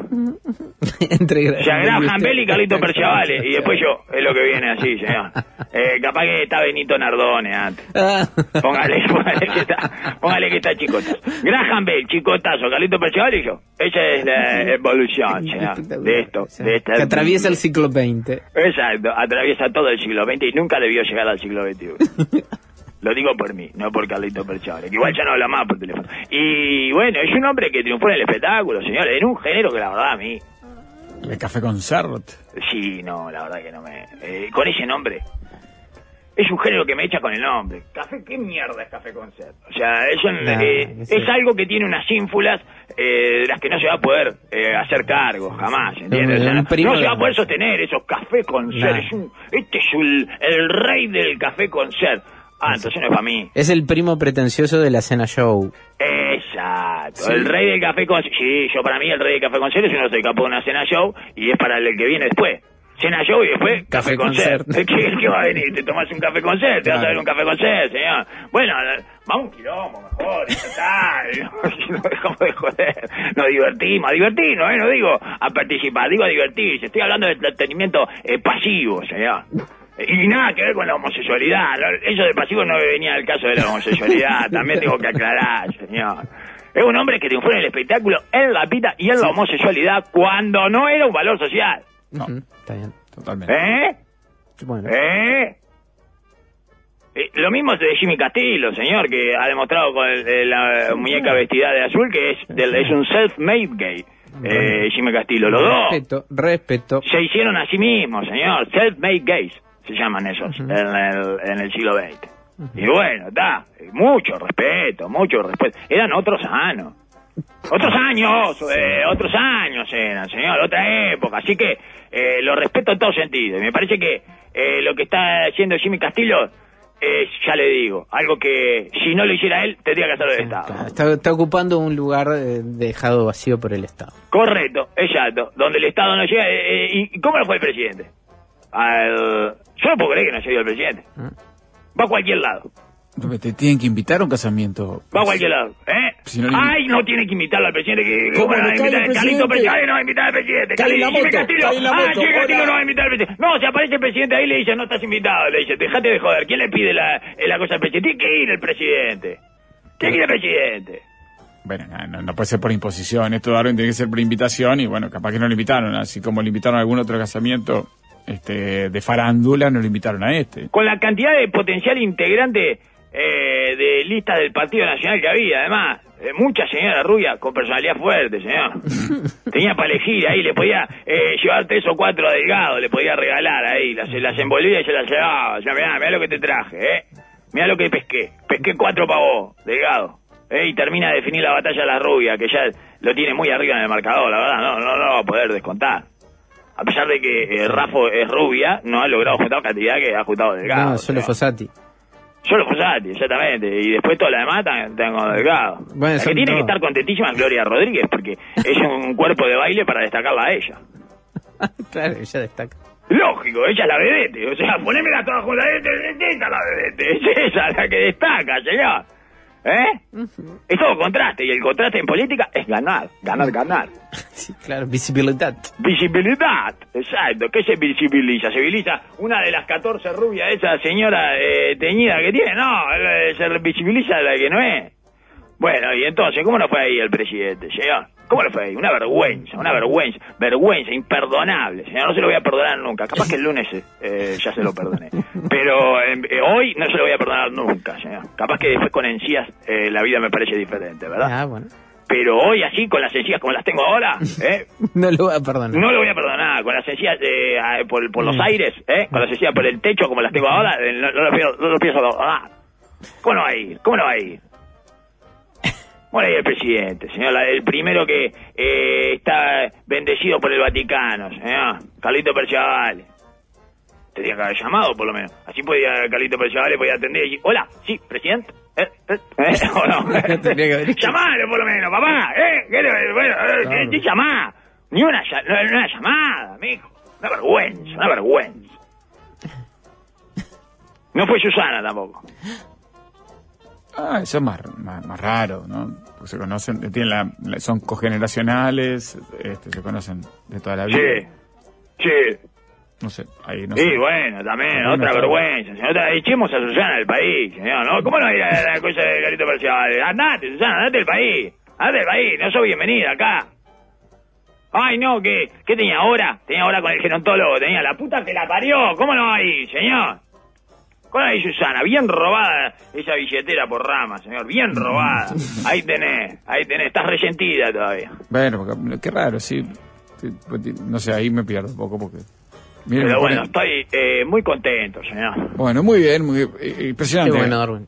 *laughs* Entre O sea, Graham Bell y Carlito Perciavale. Y después yo, es lo que viene así, señor. *laughs* Eh, capaz que está Benito Nardone antes. Ah. Póngale, *laughs* póngale que está, póngale que está chicotazo. Graham Bell, chicotazo, Carlito Perciavale y yo. Esa es la evolución, señor, de esto, de esta. Que atraviesa el ciclo 20. Exacto, atraviesa todo el siglo XX y nunca debió llegar al siglo XXI. Lo digo por mí, no por Carlito Perciavale, que igual ya no habla más por teléfono. Y bueno, es un hombre que triunfó en el espectáculo, señor, en un género que la verdad a mí, El café concert. sí, no, la verdad que no me... eh, con ese nombre, es un género que me echa con el nombre. Café, ¿qué mierda es Café Concert? O sea, es, un- Nah, eh, es algo que tiene unas ínfulas eh, de las que no se va a poder eh, hacer cargo jamás, ¿entiendes? O sea, Un no, se va a de- poder sostener esos Café Concert. Nah. Es un, este es el, el rey del Café Concert. Ah, entonces no es para mí. Es el primo pretencioso de la cena show. Exacto, el rey del café con... Sí, yo para mí el rey del café con es uno se capó de una cena show y es para el que viene después. Cena show y después Café café con concert. *laughs* ¿Qué, qué va a venir? ¿Te tomas un café con ser? ¿Te vas a ver un café con ser, señor? Bueno, vamos un quilombo mejor, está. *laughs* No dejamos de joder. Nos divertimos, a divertirnos, ¿eh? No digo a participar, digo a divertirse. Estoy hablando de entretenimiento eh, pasivo, señor. Y nada que ver con la homosexualidad. Eso de pasivo no venía al caso de la homosexualidad. *laughs* También tengo que aclarar, señor. Es un hombre que triunfó en el espectáculo, en la pita y en la homosexualidad cuando no era un valor social. No, Está bien. totalmente. ¿Eh? Bueno. ¿Eh? Eh, Lo mismo es de Jimmy Castillo, señor, que ha demostrado con el- el- la muñeca vestida de azul que es, del- es un self-made gay. Eh, Jimmy Castillo, los dos Respeto, respeto. se hicieron a sí mismos, señor. Self-made gays se llaman esos en, el, en el siglo XX. Y bueno, está, mucho respeto, mucho respeto. Eran otros años. Otros años, eh, otros años eran, señor, otra época. Así que eh, lo respeto en todo sentido. Y me parece que eh, lo que está haciendo Jimmy Castillo es, ya le digo, algo que si no lo hiciera él, tendría que hacerlo el Estado. Está, está ocupando un lugar eh, dejado vacío por el Estado. Correcto, exacto. Donde el Estado no llega. eh, eh, ¿Y cómo lo fue el presidente? Al- Yo no puedo creer que no haya ido el presidente. Va a cualquier lado. Te tienen que invitar a un casamiento. Va a cualquier lado, ¿eh? Si no le- Ay, no tiene que invitarlo al presidente. Que, ¿Cómo no no? invitar? Carlito presidente. Presidente no va a invitar al presidente. La moto, Castillo. la Ah, Castillo no va a invitar al presidente. No, si aparece el presidente ahí le dice, no estás invitado. Le dice, dejate de joder. ¿Quién le pide la, la cosa al presidente? Tiene que ir el presidente. Tiene que ir el presidente. Bueno, no, no, puede ser por imposición. Esto Darwin tiene que ser por invitación y bueno, capaz que no lo invitaron. Así como le invitaron a algún otro casamiento este, de farándula, no lo invitaron a este. con la cantidad de potencial integrante eh, de listas del Partido Nacional que había, además, eh, mucha señora rubia con personalidad fuerte, señor. *laughs* Tenía para elegir ahí, le podía eh, llevar tres o cuatro delgados, le podía regalar ahí, las, las envolvía y se las llevaba. Ya, mirá, mirá lo que te traje, ¿eh? Mirá lo que pesqué. Pesqué cuatro para vos, delgado. ¿eh? Y termina de definir la batalla de la rubia, que ya lo tiene muy arriba en el marcador, la verdad, no, no, no va a poder descontar. A pesar de que eh, Rafo es rubia, no ha logrado juntar cantidad que ha juntado Delgado. no, solo o sea. Fossati. Solo Fossati, exactamente. Y después toda la demás tengo Delgado. Bueno, la que tiene que estar contentísima es Gloria Rodríguez, porque es un cuerpo de baile para destacarla a ella. *laughs* claro, ella destaca. Lógico, ella es la vedete. O sea, ponémela todas juntas. Esta esta es la vedete. Es ella la que destaca, señor. ¿Eh? Es todo contraste. Y el contraste en política es ganar. Ganar, ganar. *laughs* Sí, claro, visibilidad. Visibilidad, exacto. ¿Qué se visibiliza? Se visibiliza una de las 14 rubias, esa señora eh, teñida que tiene. No, eh, se visibiliza la que no es. Bueno, y entonces, ¿cómo no fue ahí el presidente, señor? ¿Cómo no fue ahí? Una vergüenza, una vergüenza, vergüenza, imperdonable, señor. No se lo voy a perdonar nunca. Capaz que el lunes eh, ya se lo perdoné. Pero eh, eh, hoy no se lo voy a perdonar nunca, señor. Capaz que después con encías eh, la vida me parece diferente, ¿verdad? Ah, bueno. Pero hoy así, con las encías como las tengo ahora, ¿eh? *laughs* No lo va a perdonar. No lo voy a perdonar, con las encías eh, ah, por, por los Mm. aires, ¿eh? con las encías por el techo como las tengo ahora, no, no lo pienso, no lo pienso perdonar. ¿Cómo no va a ir? ¿Cómo no va a ir? Bueno, ahí el presidente, señor, el primero que eh, está bendecido por el Vaticano, señor, Carlito Perciavale. Tendría que haber llamado, por lo menos. Así podía, Carlito Perciavale podía atender y decir, hola, sí, presidente. ¿Eh? ¿Eh? ¿Eh? ¿O *laughs* no? *laughs* Haber dicho. Llamalo, por lo menos, papá. ¿Eh? ¿Qué le- bueno, eh, Claro. ¿qué llamá? Ni una, no, no una llamada, mijo. Una vergüenza, una vergüenza. No fue Susana tampoco. Ah, eso es más, más, más raro, ¿no? Porque se conocen, tienen la, la- son cogeneracionales, este, se conocen de toda la vida. Sí, sí. No sé, ahí no Sí, sé. bueno, también, otra vergüenza. señor. Otra- echemos a Susana del país, señor, ¿no? ¿Cómo no ir a la cosa de Carlito Percival? Andate, Susana, andate del país. Andate del país, no soy bienvenida acá. Ay, no, ¿qué, ¿qué tenía ahora? Tenía ahora con el gerontólogo, tenía la puta que la parió. ¿Cómo no ir, señor? ¿Cómo no va a ir Susana? Bien robada esa billetera por rama, señor, bien robada. Ahí tenés, ahí tenés, estás resentida todavía. Bueno, porque- qué raro, sí. Pues, No sé, ahí me pierdo un poco porque... Miren, Pero bueno, pone- estoy eh, muy contento, señor. Bueno, muy bien, muy eh, Qué impresionante. bueno, Darwin.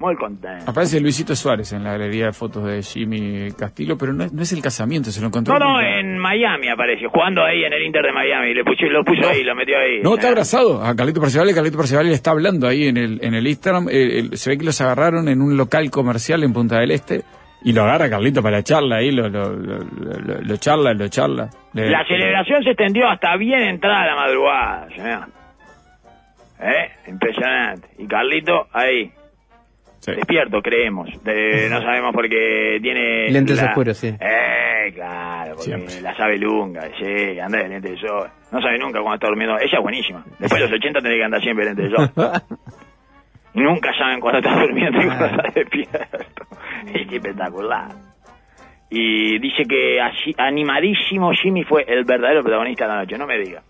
Muy contento. Aparece Luisito Suárez en la galería de fotos de Jimmy Castillo, pero no es, no es el casamiento, se lo encontró. No, no, nunca. en Miami apareció, jugando ahí en el Inter de Miami. Le puso, lo puso ahí, lo metió ahí. No, está abrazado a Carlito Parcival, Carlito Parcival le está hablando ahí en el, en el Instagram. eh, el- se ve que los agarraron en un local comercial en Punta del Este y lo agarra Carlito para charla ahí, lo, lo, lo, lo- lo charla, lo charla. Le- La celebración se extendió hasta bien entrada la madrugada, señor. ¿Eh? Impresionante. Y Carlito ahí, Sí. despierto, creemos. De- no sabemos porque tiene... Lentes la- oscuros, sí. Eh, claro, porque Siempre. la sabe lunga, sí, anda de lente de sol. No sabe nunca cuando está durmiendo. Ella es buenísima. Después de los 80 tiene que andar siempre de lente de sol. *laughs* Nunca saben cuando está durmiendo y cuando Ah. está despierto. Es espectacular. Y dice que así, animadísimo Jimmy fue el verdadero protagonista de la noche. No me diga.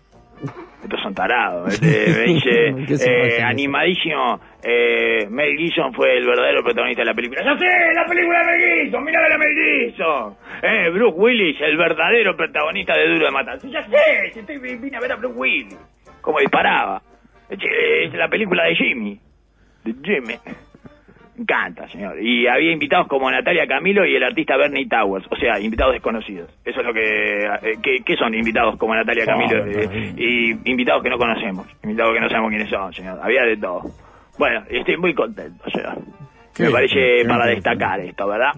Estos son tarados. Este, me *laughs* ¿Qué dice, se eh, animadísimo eh, Mel Gibson fue el verdadero protagonista de la película. ¡Ya sé! ¡La película de Mel Gibson! ¡Mira la Mel Gibson! Eh, Bruce Willis, el verdadero protagonista de Duro de Matar. ¡Sí, ¡Ya sé! Si estoy, vine a ver a Bruce Willis. Cómo disparaba. Es, es la película de Jimmy. de Jimmy. Me encanta, señor. Y había invitados como Natalia Camilo y el artista Bernie Towers, o sea, invitados desconocidos. Eso es lo que... eh, ¿Qué, qué son invitados como Natalia Camilo? Eh, y invitados que no conocemos, invitados que no sabemos quiénes son, señor. Había de todo. Bueno, estoy muy contento, señor. Me parece para destacar esto, ¿verdad?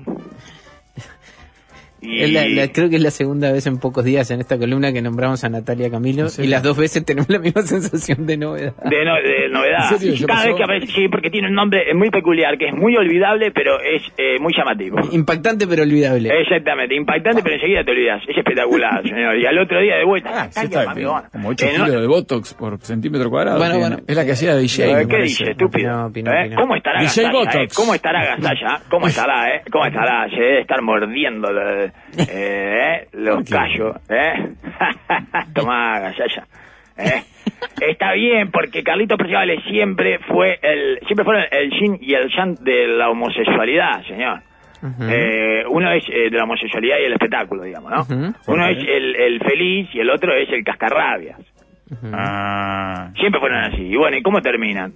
Y... La- la- creo que es la segunda vez en pocos días en esta columna que nombramos a Natalia Camilo y las dos veces tenemos la misma *laughs* sensación de novedad. De, no- de novedad. ¿En serio? Y ¿Ya Cada vez que aparece, sí, porque tiene un nombre muy peculiar, que es muy olvidable, pero es eh, muy llamativo. Impactante pero olvidable. Exactamente, impactante, pero enseguida te olvidas. Es espectacular, *laughs* señor. Y al otro día de vuelta. Ah, sí, ¡ay, está mami, bueno! Como 8 Eh, no- kilos de Botox por centímetro cuadrado. Bueno, bueno. Es la que hacía de DJ. ¿Qué dice, estúpido? Opinó, ¿Eh? ¿Cómo estará DJ eh? Botox. ¿Cómo estará Gasalla? ¿Cómo *laughs* estará, eh? ¿Cómo estará? Se debe estar mordiendo eh, los callos, ¿eh? *laughs* Tomá, Gasalla. ¿eh? Está bien, porque Carlitos Perciabales siempre fue el, siempre fueron el yin y el yang de la homosexualidad, señor. Ujú. Eh, uno es eh, de la homosexualidad y el espectáculo, digamos, ¿no? Uno es el, el feliz y el otro es el cascarrabias. Ah. Siempre fueron así. Y bueno, ¿y cómo terminan?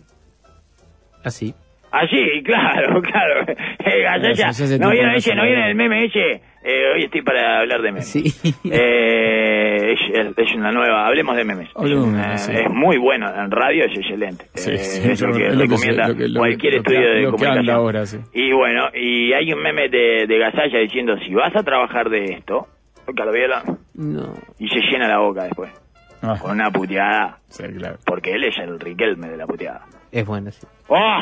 Así. Así, claro, *laughs* claro. Eh, ¿no vieron ese, no vieron el meme ese? Eh, hoy estoy para hablar de memes. Sí. Eh, es, es una nueva, hablemos de memes. Hablemos es, de una- memes, sí. es muy bueno, en radio es excelente. Sí, Eh, sí, es lo que recomienda cualquier estudio de comunicación. anda ahora, sí. Y bueno, y hay un meme de, de Gasalla diciendo, si vas a trabajar de esto, toca la viola, No. y se llena la boca después, Ah, con una puteada, sí, claro. porque él es el Riquelme de la puteada. Es bueno, sí. ¡Oh!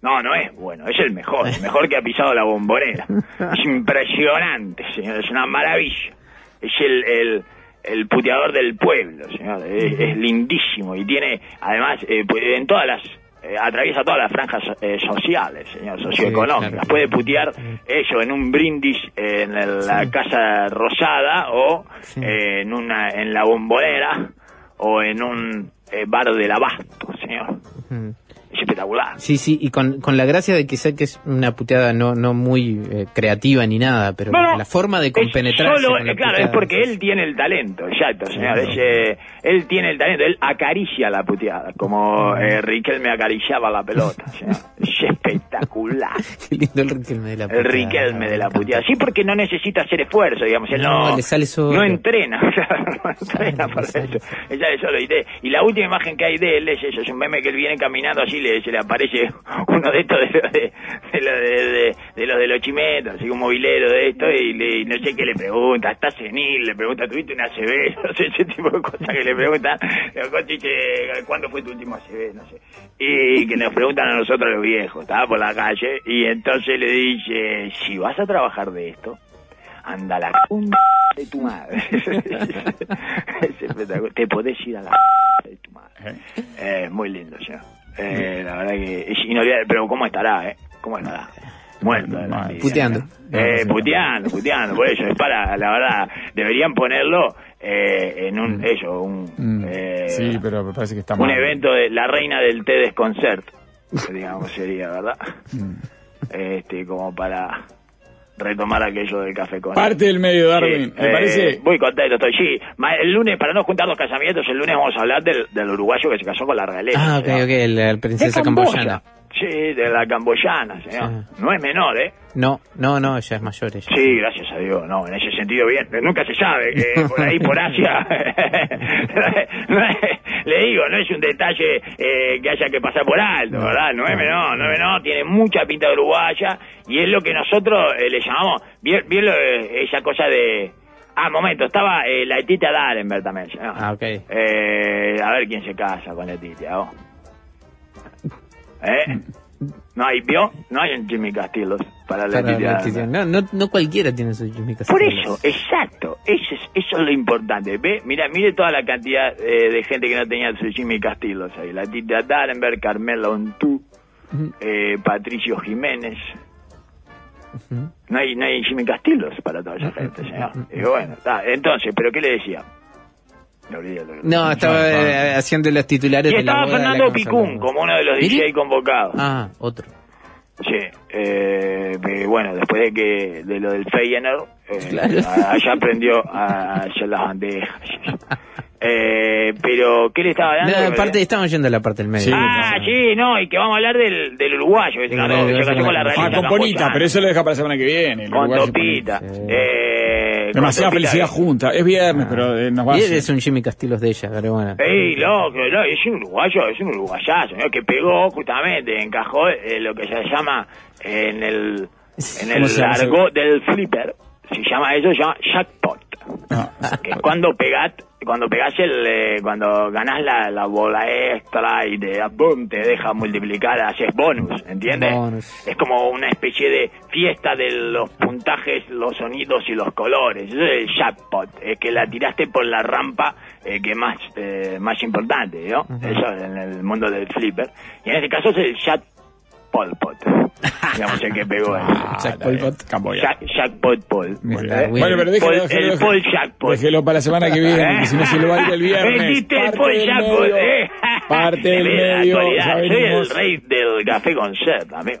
No, no es bueno, es el mejor, el mejor que ha pisado la bombonera. *laughs* Es impresionante, señor, es una maravilla. Es el, el, el puteador del pueblo, señor, es, es lindísimo y tiene, además, eh, pues, en todas las, eh, atraviesa todas las franjas eh, sociales, señor, socioeconómicas. claro. Puede putear eso en un brindis eh, en el- la Casa Rosada o Sí. eh, en, una, en la bombonera o en un eh, bar del abasto, señor. Ujú. Es espectacular. Sí, sí, y con, con la gracia de que sé que es una puteada no, no muy eh, creativa ni nada, pero No, no, la forma de es compenetrarse solo, con la eh, claro, es puteada, porque sí. él tiene el talento, exacto, señor. Claro. Es, eh, él tiene el talento, él acaricia la puteada, como eh, Riquelme acariciaba la pelota, señor. Es espectacular. *laughs* *laughs* Qué lindo el Riquelme de la El puteada. Riquelme de la me encanta. puteada. Sí, porque no necesita hacer esfuerzo, digamos. Él no, No, le sale solo. No entrena, *laughs* no entrena Sale, para sale. eso. Él sale solo. Y, de- y la última imagen que hay de él es eso, es un meme que él viene caminando así, le, se le aparece *laughs* uno de estos de los de, de, los de, los de los chimetos, así un movilero de esto, y, le, y no sé qué le pregunta, está senil, le pregunta, ¿tuviste una CB? No sé, ese tipo de cosas que le. El dice, ¿cuándo fue tu último CB? No sé. Y que nos preguntan a nosotros los viejos, estaba por la calle, y entonces le dice, si vas a trabajar de esto, anda la c de tu madre. *laughs* es. Te podés ir a la c de tu madre. Eh, muy lindo, señor. Eh, la verdad que es inolvidable, pero ¿cómo estará, eh? ¿Cómo estará? Muerto la envidia, Puteando. Eh, puteando, puteando, por eso, es para, la verdad, deberían ponerlo eh, en un, eso, un, Mm, eh, sí, pero me parece que está un mal. evento de la reina del té desconcert, digamos, sería, ¿verdad? Mm. Este, como para retomar aquello del café con Parte del medio, Darwin. Sí, me eh, parece. Muy contento estoy. Sí, ma- el lunes, para no juntar los casamientos, el lunes vamos a hablar del, del uruguayo que se casó con la realeza. Ah, ok, ok, la, princesa De Camboya. camboyana. Sí, de la camboyana, señor. Sí. No es menor, ¿eh? No, no, no, ella es mayor. Ella. Sí, gracias a Dios, no, en ese sentido bien, nunca se sabe, que *laughs* por ahí, por Asia, *laughs* no es- le digo, no es un detalle eh, que haya que pasar por alto, ¿verdad? No es menor, no es menor, tiene mucha pinta de uruguaya y es lo que nosotros eh, le llamamos, bien, bien lo de- esa cosa de... Ah, momento, estaba eh, la Etita Darenberg también, ¿no? Ah, ok. Eh, a ver quién se casa con Letitia, ¿no? ¿Eh? No hay, ¿vio? No hay un Jimmy Castillos para Para la Darenberg. no, no, no cualquiera tiene su Jimmy Por Castillo. eso, exacto, eso es, eso es lo importante. ¿Ve? Mira, mire toda la cantidad eh, de gente que no tenía su Jimmy Castillos ahí. La Tita Darenberg, Carmela Ontú, eh, Patricio Jiménez. No hay, no hay Jimmy Castillos para toda esa gente, señor. Y bueno, entonces, ¿pero qué le decía? No, estaba eh, haciendo los titulares Y de la estaba de la Fernando que nos Picún hablamos. como uno de los ¿Mire? DJ convocados. Ah, otro. Sí, eh, que, bueno, después de que de lo del Feyenoord, eh, Claro. a- allá aprendió a hacer las bandejas. Eh, pero, ¿qué le estaba dando? No, aparte, estamos yendo a la parte del medio. Sí. Ah, sí, no, y que vamos a hablar del, del uruguayo, que se Sí, ganó, sí, se sí, cayó con la sí. realidad. Ah, con Ponita, pero eso lo deja para la semana que viene. el Con uruguayo Topita. Ponita. Eh, Demasiada felicidad que- junta. Es viernes, pero eh, nos va a Y él es un Jimmy Castillos de ella, pero bueno. Ey, loco, lo- es un uruguayo, es un uruguayazo, ¿no? que pegó justamente, encajó eh, lo que se llama en el, en ¿Cómo el largo del flipper, se llama eso, se llama jackpot, Ah, que es cuando pegás, cuando pegás el, eh, cuando ganás la, la bola extra y te, boom, te deja multiplicar, haces bonus, ¿entiendes? Bonus. Es como una especie de fiesta de los puntajes, los sonidos y los colores. Eso es el jackpot, es que la tiraste por la rampa eh, que más eh, más importante, ¿no? Eso en el mundo del flipper. Y en este caso es el jackpot, *laughs* digamos el que pegó Ah, Jack bien. Polpot. Camboya. jack, jackpot Paul. Mira, ¿eh? Bueno, pero déjelo, el Paul déjelo, Jackpot. déjelo para la semana que viene, porque si no se lo va a ir el viernes. Existe el del Jackpot, medio, ¿eh? *laughs* Parte del medio, Soy el rey del café con sed, amigo.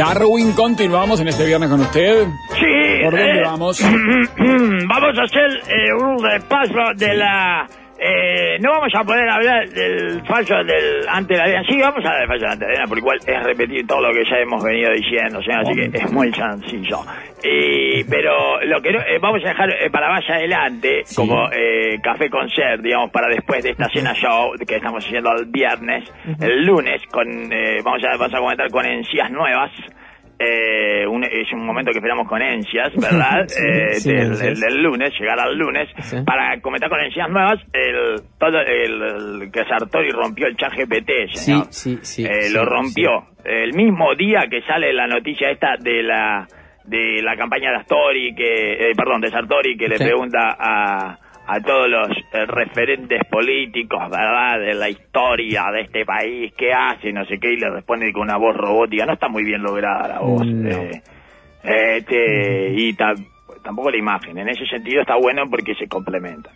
Darwin, continuamos en este viernes con usted. Sí. ¿Por dónde eh, vamos? *clears throat* vamos a hacer eh, un repaso de la... eh, no vamos a poder hablar del falso del ante la arena. Sí, vamos a hablar del falso ante la arena, por igual es repetir todo lo que ya hemos venido diciendo, sea, así que es muy sencillo. Y, pero lo que no, eh, vamos a dejar eh, para más adelante, como eh, café con ser, digamos, para después de esta cena show que estamos haciendo el viernes, el lunes, con eh, vamos, a, vamos a comentar con encías nuevas. Eh, un- es un momento que esperamos con ansias, *laughs* ¿verdad? Sí, Eh, sí, del, del lunes, llegar al lunes, para comentar con ansias nuevas el, todo el, el que Sartori rompió el chat GPT, Sí, señor. sí, sí. Eh, lo rompió. El mismo día que sale la noticia esta de la de la campaña de Astori, que, eh, perdón, de Sartori, que le pregunta a, a todos los eh, referentes políticos, ¿verdad?, de la historia de este país, qué hace, no sé qué, y le responde con una voz robótica. No está muy bien lograda la voz. No. eh, este, y ta- tampoco la imagen. En ese sentido está bueno porque se complementa.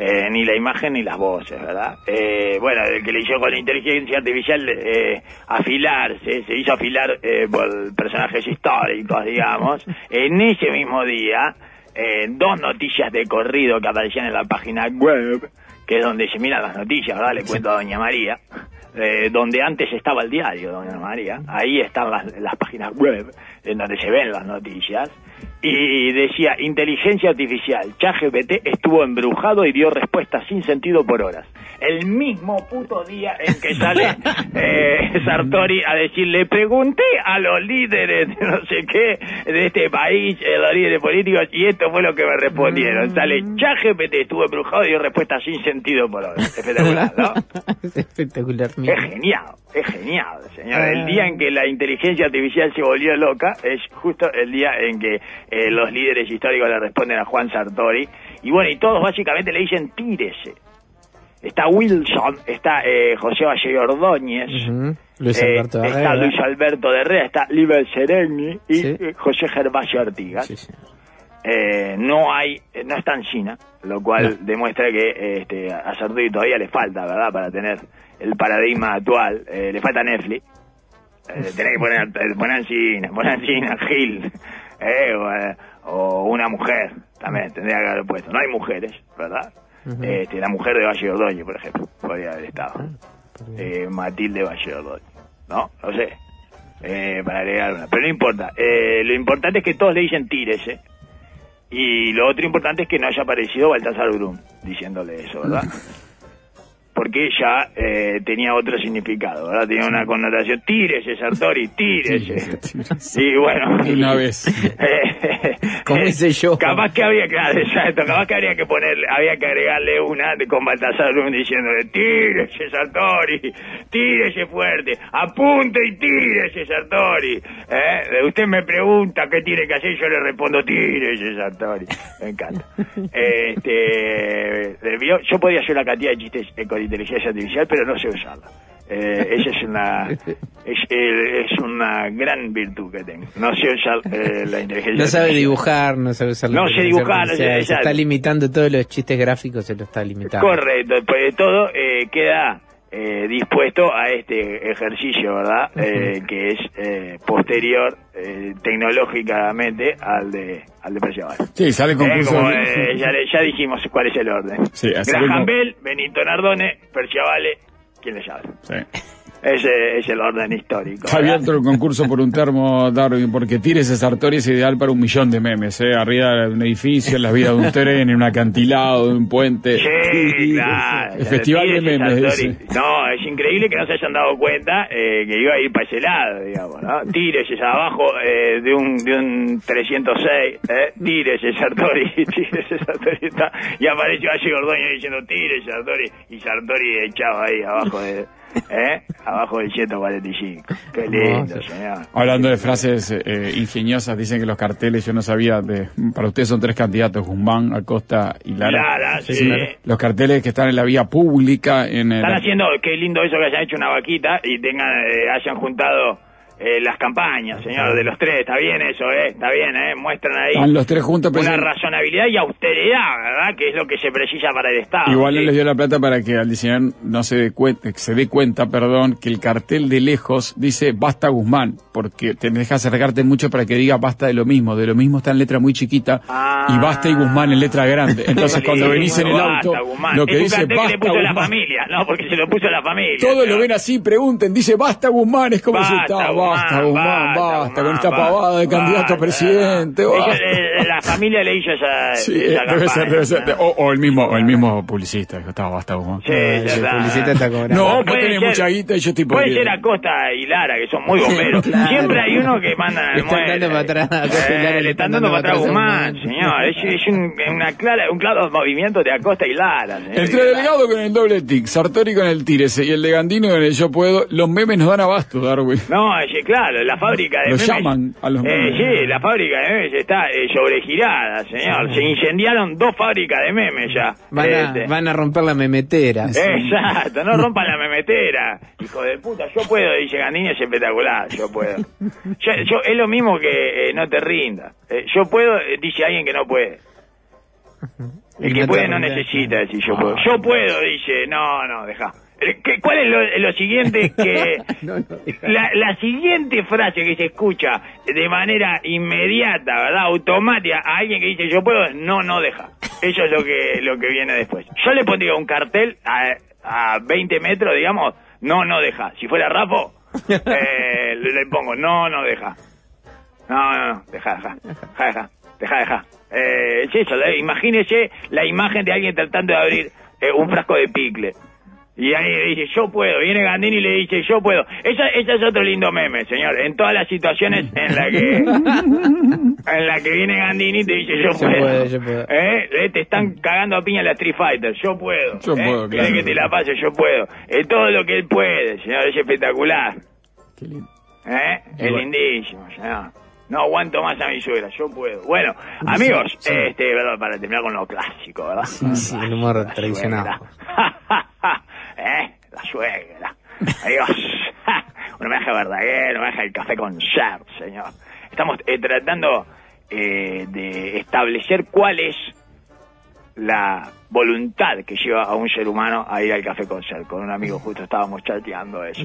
Eh, ni la imagen ni las voces, ¿verdad? Eh, bueno, el que le hizo con la inteligencia artificial eh, afilarse, se hizo afilar eh, por personajes históricos, digamos. En ese mismo día, eh, dos noticias de corrido que aparecían en la página web, que es donde se miran las noticias, ¿verdad? Le cuento a Doña María. eh, donde antes estaba el diario, Doña María. Ahí están las, las páginas web en donde se ven las noticias. Y decía, inteligencia artificial, ChatGPT estuvo embrujado y dio respuestas sin sentido por horas. El mismo puto día en que sale *laughs* eh, Sartori a decir, le pregunté a los líderes de no sé qué, de este país, eh, los líderes políticos, y esto fue lo que me respondieron. Sale, ChatGPT estuvo embrujado y dio respuestas sin sentido por horas. *laughs* Espectacular, ¿no? *laughs* es espectacular. Es genial, es genial, señor. El día en que la inteligencia artificial se volvió loca es justo el día en que eh, los líderes históricos le responden a Juan Sartori. Y bueno, y todos básicamente le dicen tírese. Está Wilson, está eh, José Valle Ordóñez. Luis eh, está. Luis Alberto de Herrera, está Liber Sereni y Sí. eh, José Gervasio Artigas. Sí, sí. Eh, no hay, eh, no está en China, lo cual demuestra que este, a Sartori todavía le falta, ¿verdad? Para tener el paradigma actual, Eh, le falta Netflix. Eh, tenés que poner, poner en China, poner en China, Gil, eh, o, eh, o una mujer, también tendría que haber puesto. No hay mujeres, ¿verdad? este, la mujer de Valle Ordóñez, por ejemplo, podría haber estado. Eh, Matilde Valle Ordóñez, ¿no? No sé. Eh, para agregar una. Pero no importa. Eh, lo importante es que todos le dicen tírese. Y lo otro importante es que no haya aparecido Baltasar Brum diciéndole eso, ¿verdad? *laughs* porque ya eh, tenía otro significado, ¿verdad? Tenía una connotación, tírese, Sartori, tírese. Y *laughs* bueno. Una vez. *laughs* Como hice yo. Capaz que había, claro, exacto, capaz que habría que ponerle, había que agregarle una de con Baltasar diciéndole, tírese, Sartori, tírese fuerte, apunte y tírese, Sartori. ¿Eh? Usted me pregunta qué tiene que hacer, yo le respondo, tírese, Sartori. Me encanta. *laughs* Este, ¿vio? yo podía hacer una cantidad de chistes eh, con inteligencia artificial, pero no sé usarla. Eh, esa es una *laughs* es, eh, es una gran virtud que tengo. No sé usar eh, la inteligencia No sabe dibujar, no sabe usar la No sé dibujar, no sé- artificial, Se está limitando todos los chistes gráficos, se lo está limitando. Correcto, después de todo eh, queda eh, dispuesto a este ejercicio, ¿verdad? Eh, que es eh, posterior eh, tecnológicamente al de al de Percival. Sí, sale Eh, concurso. como, eh, ya, ya dijimos cuál es el orden. Sí, Graham como- Bell, Benito Nardone, Perciavale, ¿quién le sabe? Sí. Ese es el orden histórico. Está abierto el concurso por un termo, Darwin, porque tires Sartori es ideal para un millón de memes, ¿eh? Arriba de un edificio, en la vida de un tren, en un acantilado, de un puente. Sí, *laughs* claro. El festival de memes. No, es increíble que no se hayan dado cuenta eh, que iba a ir para ese lado, digamos, ¿no? Tires abajo eh, de un de un 306, ¿eh? Tires Sartori, *laughs* tires Sartori. está- y apareció allí Gordoño diciendo tires Sartori, y Sartori echado ahí abajo de... *laughs* ¿Eh? Abajo del 145. Qué lindo, Hermoso. señor. Hablando de frases eh, ingeniosas, dicen que los carteles, yo no sabía, de, para ustedes son tres candidatos, Guzmán, Acosta y Lara. Lara, sí. Los carteles que están en la vía pública, en el... Están haciendo, qué lindo eso que hayan hecho una vaquita y tengan, eh, hayan juntado eh, las campañas, señor, de los tres. Está bien eso, ¿eh? Está bien, ¿eh? Muestran ahí Están los tres juntos, una razonabilidad y austeridad, ¿verdad? Que es lo que se precisa para el Estado. Igual no les dio la plata para que al diseñador no se dé cuenta, se dé cuenta, perdón, que el cartel de lejos dice basta Guzmán, porque te deja acercarte mucho para que diga basta de lo mismo. De lo mismo está en letra muy chiquita Ah. y basta y Guzmán en letra grande. *laughs* Entonces cuando venís en el auto, basta, lo que es dice cartel que le basta puso la Guzmán. familia, no, porque se lo puso la familia. Todos lo ven así, pregunten, dice basta Guzmán, es como si Basta, está, Guzmán, basta Guzmán, basta, basta, con esta pavada de candidato a presidente. Ella, eh, la familia le hizo esa, Sí, esa debe ser, debe ser. ¿no? O, o el mismo, o el mismo publicista estaba basta Guzmán. Sí, el ya está. publicista está cobrando. No, vos puede tenés ser- mucha guita y yo estoy Puede podrido. ser Acosta y Lara, que son muy bomberos. Claro. Siempre hay uno que manda Le están dando para atrás, Acosta y Lara Eh, le están dando para atrás a Guzmán, señor. Es, es un, una clara, un claro movimiento de Acosta y Lara. señor. Entre Delgado con el doble tic, Sartori con el tírese y el de Gandino con el yo puedo, los memes nos dan abasto, Darwin. No, es claro, la fábrica de Lo memes... llaman a los Eh, memes. sí, la fábrica de memes está eh, sobregirada, señor. Se incendiaron dos fábricas de memes ya. Van a, Este. van a romper la memetera. Exacto, *laughs* no rompan la memetera. Hijo de puta, yo puedo, dice Gandini, es espectacular, yo puedo. Yo, yo- es lo mismo que eh, no te rinda. Eh, yo puedo, dice alguien que no puede. *laughs* El que puede no rindas. necesita decir yo puedo. Yo puedo, dice, no, no, deja. Eh, ¿qué- ¿Cuál es lo, lo siguiente *laughs* que... No, no, deja. La, la siguiente frase que se escucha de manera inmediata, ¿verdad? Automática a alguien que dice yo puedo, no, no deja. Eso es lo que, lo que viene después. Yo le pondría un cartel a, a 20 metros, digamos, no, no deja. Si fuera Rafo, eh, le, pongo, no, no deja. No, no, no, deja, deja, deja, deja, deja, deja. Eh, es eso, eh, imagínese la imagen de alguien tratando de abrir eh, un frasco de picle. Y ahí le dice, yo puedo. Viene Gandini y le dice, yo puedo. Esa, esa es otro lindo meme, señor. En todas las situaciones en la que *laughs* en la que viene Gandini te dice, yo, Yo puedo. puedo, yo puedo. ¿Eh? Eh, Te están cagando a piña la Street Fighter. Yo puedo. Yo ¿Eh? puedo, ¿Querés claro. que te la pase? Yo puedo. Es todo lo que él puede, señor. Es espectacular. Qué lindo. ¿Eh? Es lindísimo, señor. No aguanto más a mi suegra, yo puedo. Bueno, amigos, este, verdad, para terminar con lo clásico, ¿verdad? sí, el humor tradicional. *laughs* ¿Eh? La suegra. Adiós. *laughs* un homenaje a Verdaguer, un homenaje al café con Ser, señor. Estamos eh, tratando eh, de establecer cuál es la voluntad que lleva a un ser humano a ir al café con ser. Con un amigo justo estábamos chateando eso.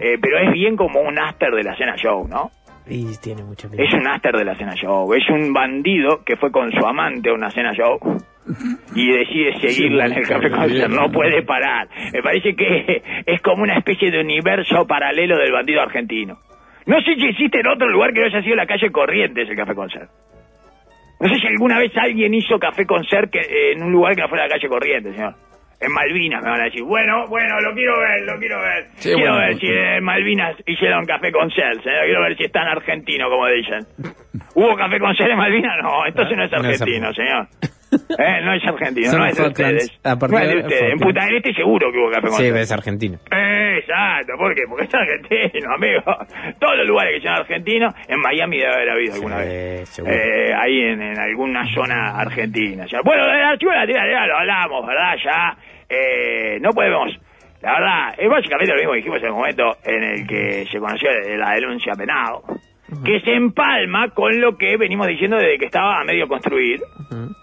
Eh, pero es bien como un after de la cena show, ¿no? Y tiene mucha Es un after de la cena show. Es un bandido que fue con su amante a una cena show y decide seguirla en el café con. No puede parar. Me parece que es como una especie de universo paralelo del bandido argentino. No sé si existe en otro lugar que no haya sido la calle Corrientes el café con ser. No sé si alguna vez alguien hizo café con ser que, eh, en un lugar que no fuera la calle Corrientes, señor. En Malvinas me van a decir, bueno, bueno, lo quiero ver, lo quiero ver. Sí, quiero bueno, ver si en Malvinas hicieron café con cel, señor. Quiero ver si es tan argentino como dicen. ¿Hubo café con cel en Malvinas? No, entonces no es No es argentino, señor. *laughs* Eh, no es argentino, Son no es de Falklands. ustedes. A partir No es de ustedes. En. Punta del Este seguro que hubo café con Sí, es argentino. Eh, exacto, ¿por qué? Porque es argentino, amigo. *laughs* Todos los lugares que sean argentinos, en Miami debe haber habido alguna Sí, vez. Eh, ahí en, en alguna zona argentina. Ya. Bueno, del archivo de la tira, ya lo hablamos, ¿verdad? Ya eh, no podemos. La verdad, es básicamente lo mismo que dijimos en el momento en el que se conoció la denuncia penal, que se empalma con lo que venimos diciendo desde que estaba a medio construir, Ujú.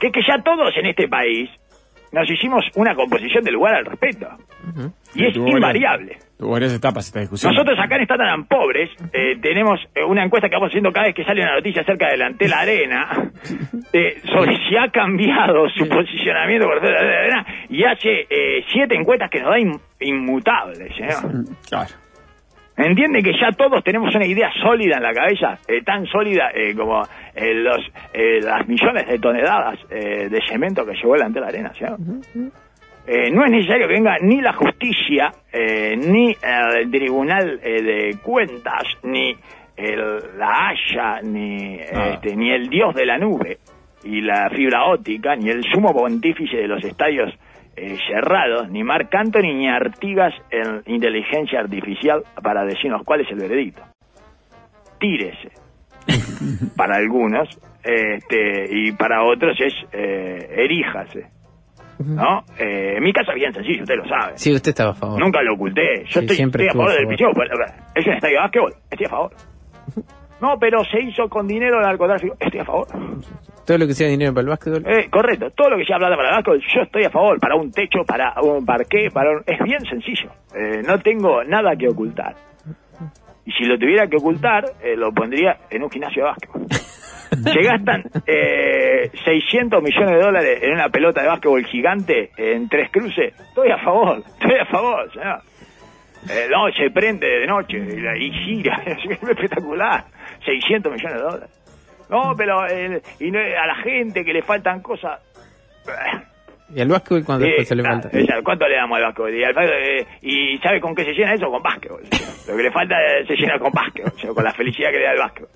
Que es que ya todos en este país nos hicimos una composición del lugar al respecto. Y es Tuvo varias- invariable. Tuvo varias etapas esta discusión. Nosotros acá en Está tan pobres eh, tenemos eh, una encuesta que vamos haciendo cada vez que sale una noticia acerca del Antel *laughs* Arena *laughs* eh, sobre si ha cambiado su posicionamiento por la Arena y hace eh, siete encuestas que nos da in- inmutables. señor. Claro. Entiende que ya todos tenemos una idea sólida en la cabeza, eh, tan sólida eh, como eh, los eh, las millones de toneladas eh, de cemento que llevó el Antel Arena. señor. Eh, no es necesario que venga ni la justicia, eh, ni el Tribunal eh, de Cuentas, ni el- la Haya, ni, Ah. este, ni el Dios de la nube y la fibra óptica, ni el sumo pontífice de los estadios eh, cerrados, ni Marc Anthony, ni Artigas en inteligencia artificial para decirnos cuál es el veredicto. Tírese. *laughs* para algunos, este, y para otros es eh, eríjase. ¿No? Eh, en mi caso es bien sencillo, usted lo sabe. Sí, usted estaba a favor. Nunca lo oculté. Yo Sí, estoy, siempre estoy a favor del pero, Es un estadio de básquetbol. Estoy a favor. No, pero se hizo con dinero el narcotráfico. Estoy a favor. Todo lo que sea dinero para el básquetbol. Eh, correcto. Todo lo que sea plata para el básquetbol, yo estoy a favor. Para un techo, para un parqué, para un... Es bien sencillo. Eh, no tengo nada que ocultar. Y si lo tuviera que ocultar, eh, lo pondría en un gimnasio de básquetbol. *laughs* Se gastan eh, 600 millones de dólares en una pelota de básquetbol gigante en tres cruces. Estoy a favor, estoy a favor, señor. Eh, no, se prende de noche y, la- y gira, *laughs* es espectacular. 600 millones de dólares. No, pero eh, y no- a la gente que le faltan cosas. Y al básquetbol cuando Eh, se le nada, falta. ¿Cuánto le damos al básquetbol? Y, al- eh, ¿Y sabe con qué se llena eso? Con básquetbol. Lo que le falta eh, se llena con básquetbol, o sea, con la felicidad que le da el básquetbol.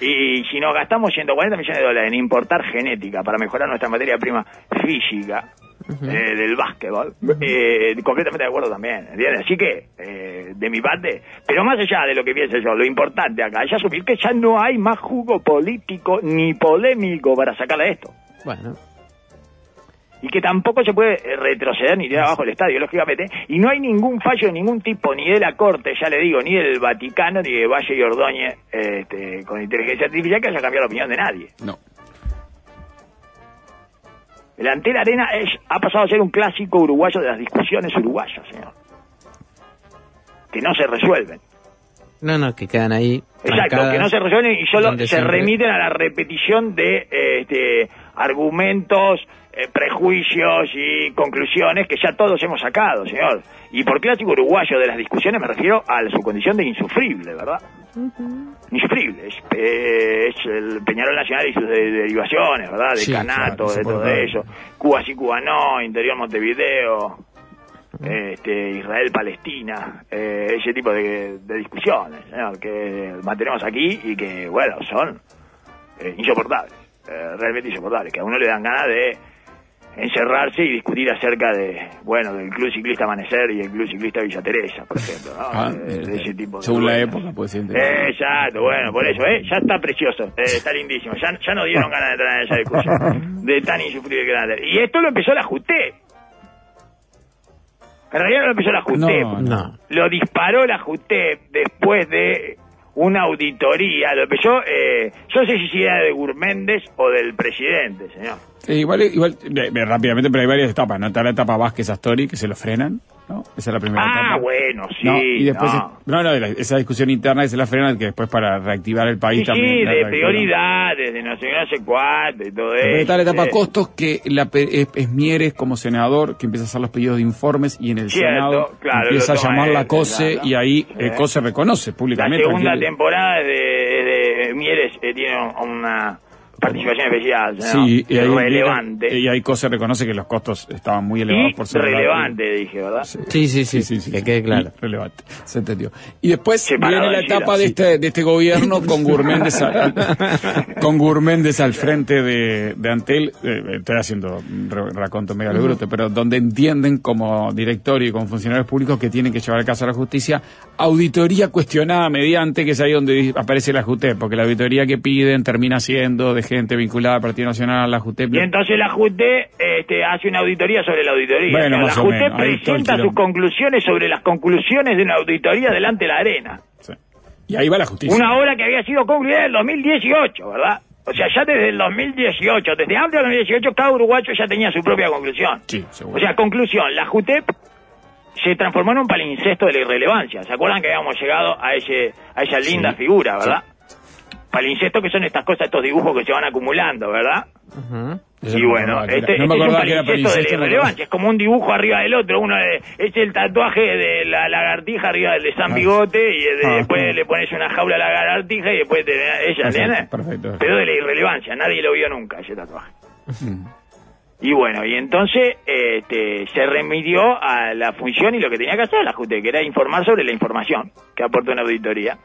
Y si nos gastamos 140 millones de dólares en importar genética para mejorar nuestra materia prima física eh, del básquetbol, eh, completamente de acuerdo también. ¿entiendes? Así que, eh, de mi parte, pero más allá de lo que piense yo, lo importante acá es asumir que ya no hay más jugo político ni polémico para sacarle esto Bueno, y que tampoco se puede eh, retroceder ni tirar abajo el estadio, lógicamente, y no hay ningún fallo de ningún tipo, ni de la Corte, ya le digo, ni del Vaticano, ni de Valle y Ordóñez, este, con inteligencia artificial, que haya cambiado la opinión de nadie. No. El Antel Arena es, ha pasado a ser un clásico uruguayo de las discusiones uruguayas, señor, que no se resuelven. No, no, que quedan ahí. Exacto, que no se resuelven y solo se siempre- remiten a la repetición de eh, este, argumentos, eh, prejuicios y conclusiones que ya todos hemos sacado, señor. Y por clásico uruguayo de las discusiones me refiero a su condición de insufrible, ¿verdad? Insufrible. Es, eh, es el Peñarol Nacional y sus de- derivaciones, ¿verdad? De Sí, Canato, claro, de todo eso. Cuba sí, Cuba no, Interior Montevideo, este, Israel-Palestina, eh, ese tipo de, de discusiones que mantenemos aquí y que, bueno, son eh, insoportables, eh, realmente insoportables, que a uno le dan ganas de encerrarse y discutir acerca de, bueno, del Club Ciclista Amanecer y el Club Ciclista Villa Teresa, por ejemplo, ¿no? Ah, de, de ese tipo de según la época puede ser Eh. Exacto, bueno, por eso, ¿eh? Ya está precioso, eh, está lindísimo. Ya, ya no dieron ganas de entrar en esa discusión de tan insufrible que era. Y esto lo empezó la Juté. En realidad no lo empezó la. No, No. Lo disparó la Juté después de una auditoría. Lo empezó, eh, yo no sé si era de Gurméndez o del presidente, señor. Eh, igual, igual eh, eh, rápidamente, pero hay varias etapas. ¿no? Está la etapa Vázquez Astori, que se lo frenan, ¿no? Esa es la primera Ah, etapa. bueno, sí. No, y después, no. no, no, de la- esa discusión interna que se la frenan, que después para reactivar el país Sí, también. sí, la de prioridades, de no sé, no sé cuánto y todo Pero eso. está la etapa costos que la, es, es Mieres como senador que empieza a hacer los pedidos de informes y en el Cierto, Senado claro, empieza a llamar la COSE y ahí Sí. el COSE reconoce La públicamente. segunda Quiere- temporada de, de Mieres eh, tiene una participación especial, ¿no? Sí, y hay, relevante. y hay cosas, reconoce que los costos estaban muy elevados y por ser relevante, dije, ¿verdad? Sí, sí, sí, que quede claro. Y relevante, se entendió. Y después Separado viene la etapa de sí. este, de este gobierno con Gurméndez al, *laughs* con Gurméndez al frente de, de Antel, eh, estoy haciendo raconto mega bruto, pero donde entienden como directorio y como funcionarios públicos que tienen que llevar el caso a la justicia, auditoría cuestionada mediante, que es ahí donde aparece la JUTEP, porque la auditoría que piden termina siendo de gente vinculada al Partido Nacional, la JUTEP. Y entonces la JUTE este, hace una auditoría sobre la auditoría. Bueno, la o JUTE menos, ahí todo el presenta sus conclusiones sobre las conclusiones de una auditoría delante de la arena. Sí. Y ahí va la justicia. Una obra que había sido concluida en el 2018, ¿verdad? O sea, ya desde el 2018, desde antes del 2018, cada uruguayo ya tenía su propia conclusión. Sí, seguro. O sea, conclusión, la JUTEP se transformó en un palincesto de la irrelevancia. ¿Se acuerdan que habíamos llegado a ese a esa linda Sí. figura, verdad? Palincesto que son estas cosas, estos dibujos que se van acumulando, ¿verdad? Y bueno, este, no este es un palincesto de irrelevancia. Es como un dibujo arriba del otro. Uno de- es el tatuaje de la lagartija arriba del de San Ah. Bigote y de- Ah, después ah. le pones una jaula a la lagartija y después te, ella, Perfecto, ¿entiendes? perfecto. Pero de la irrelevancia. Nadie lo vio nunca ese tatuaje. Mm. Y bueno, y entonces este, se remitió a la función y lo que tenía que hacer la JUTE, que era informar sobre la información que aportó una auditoría.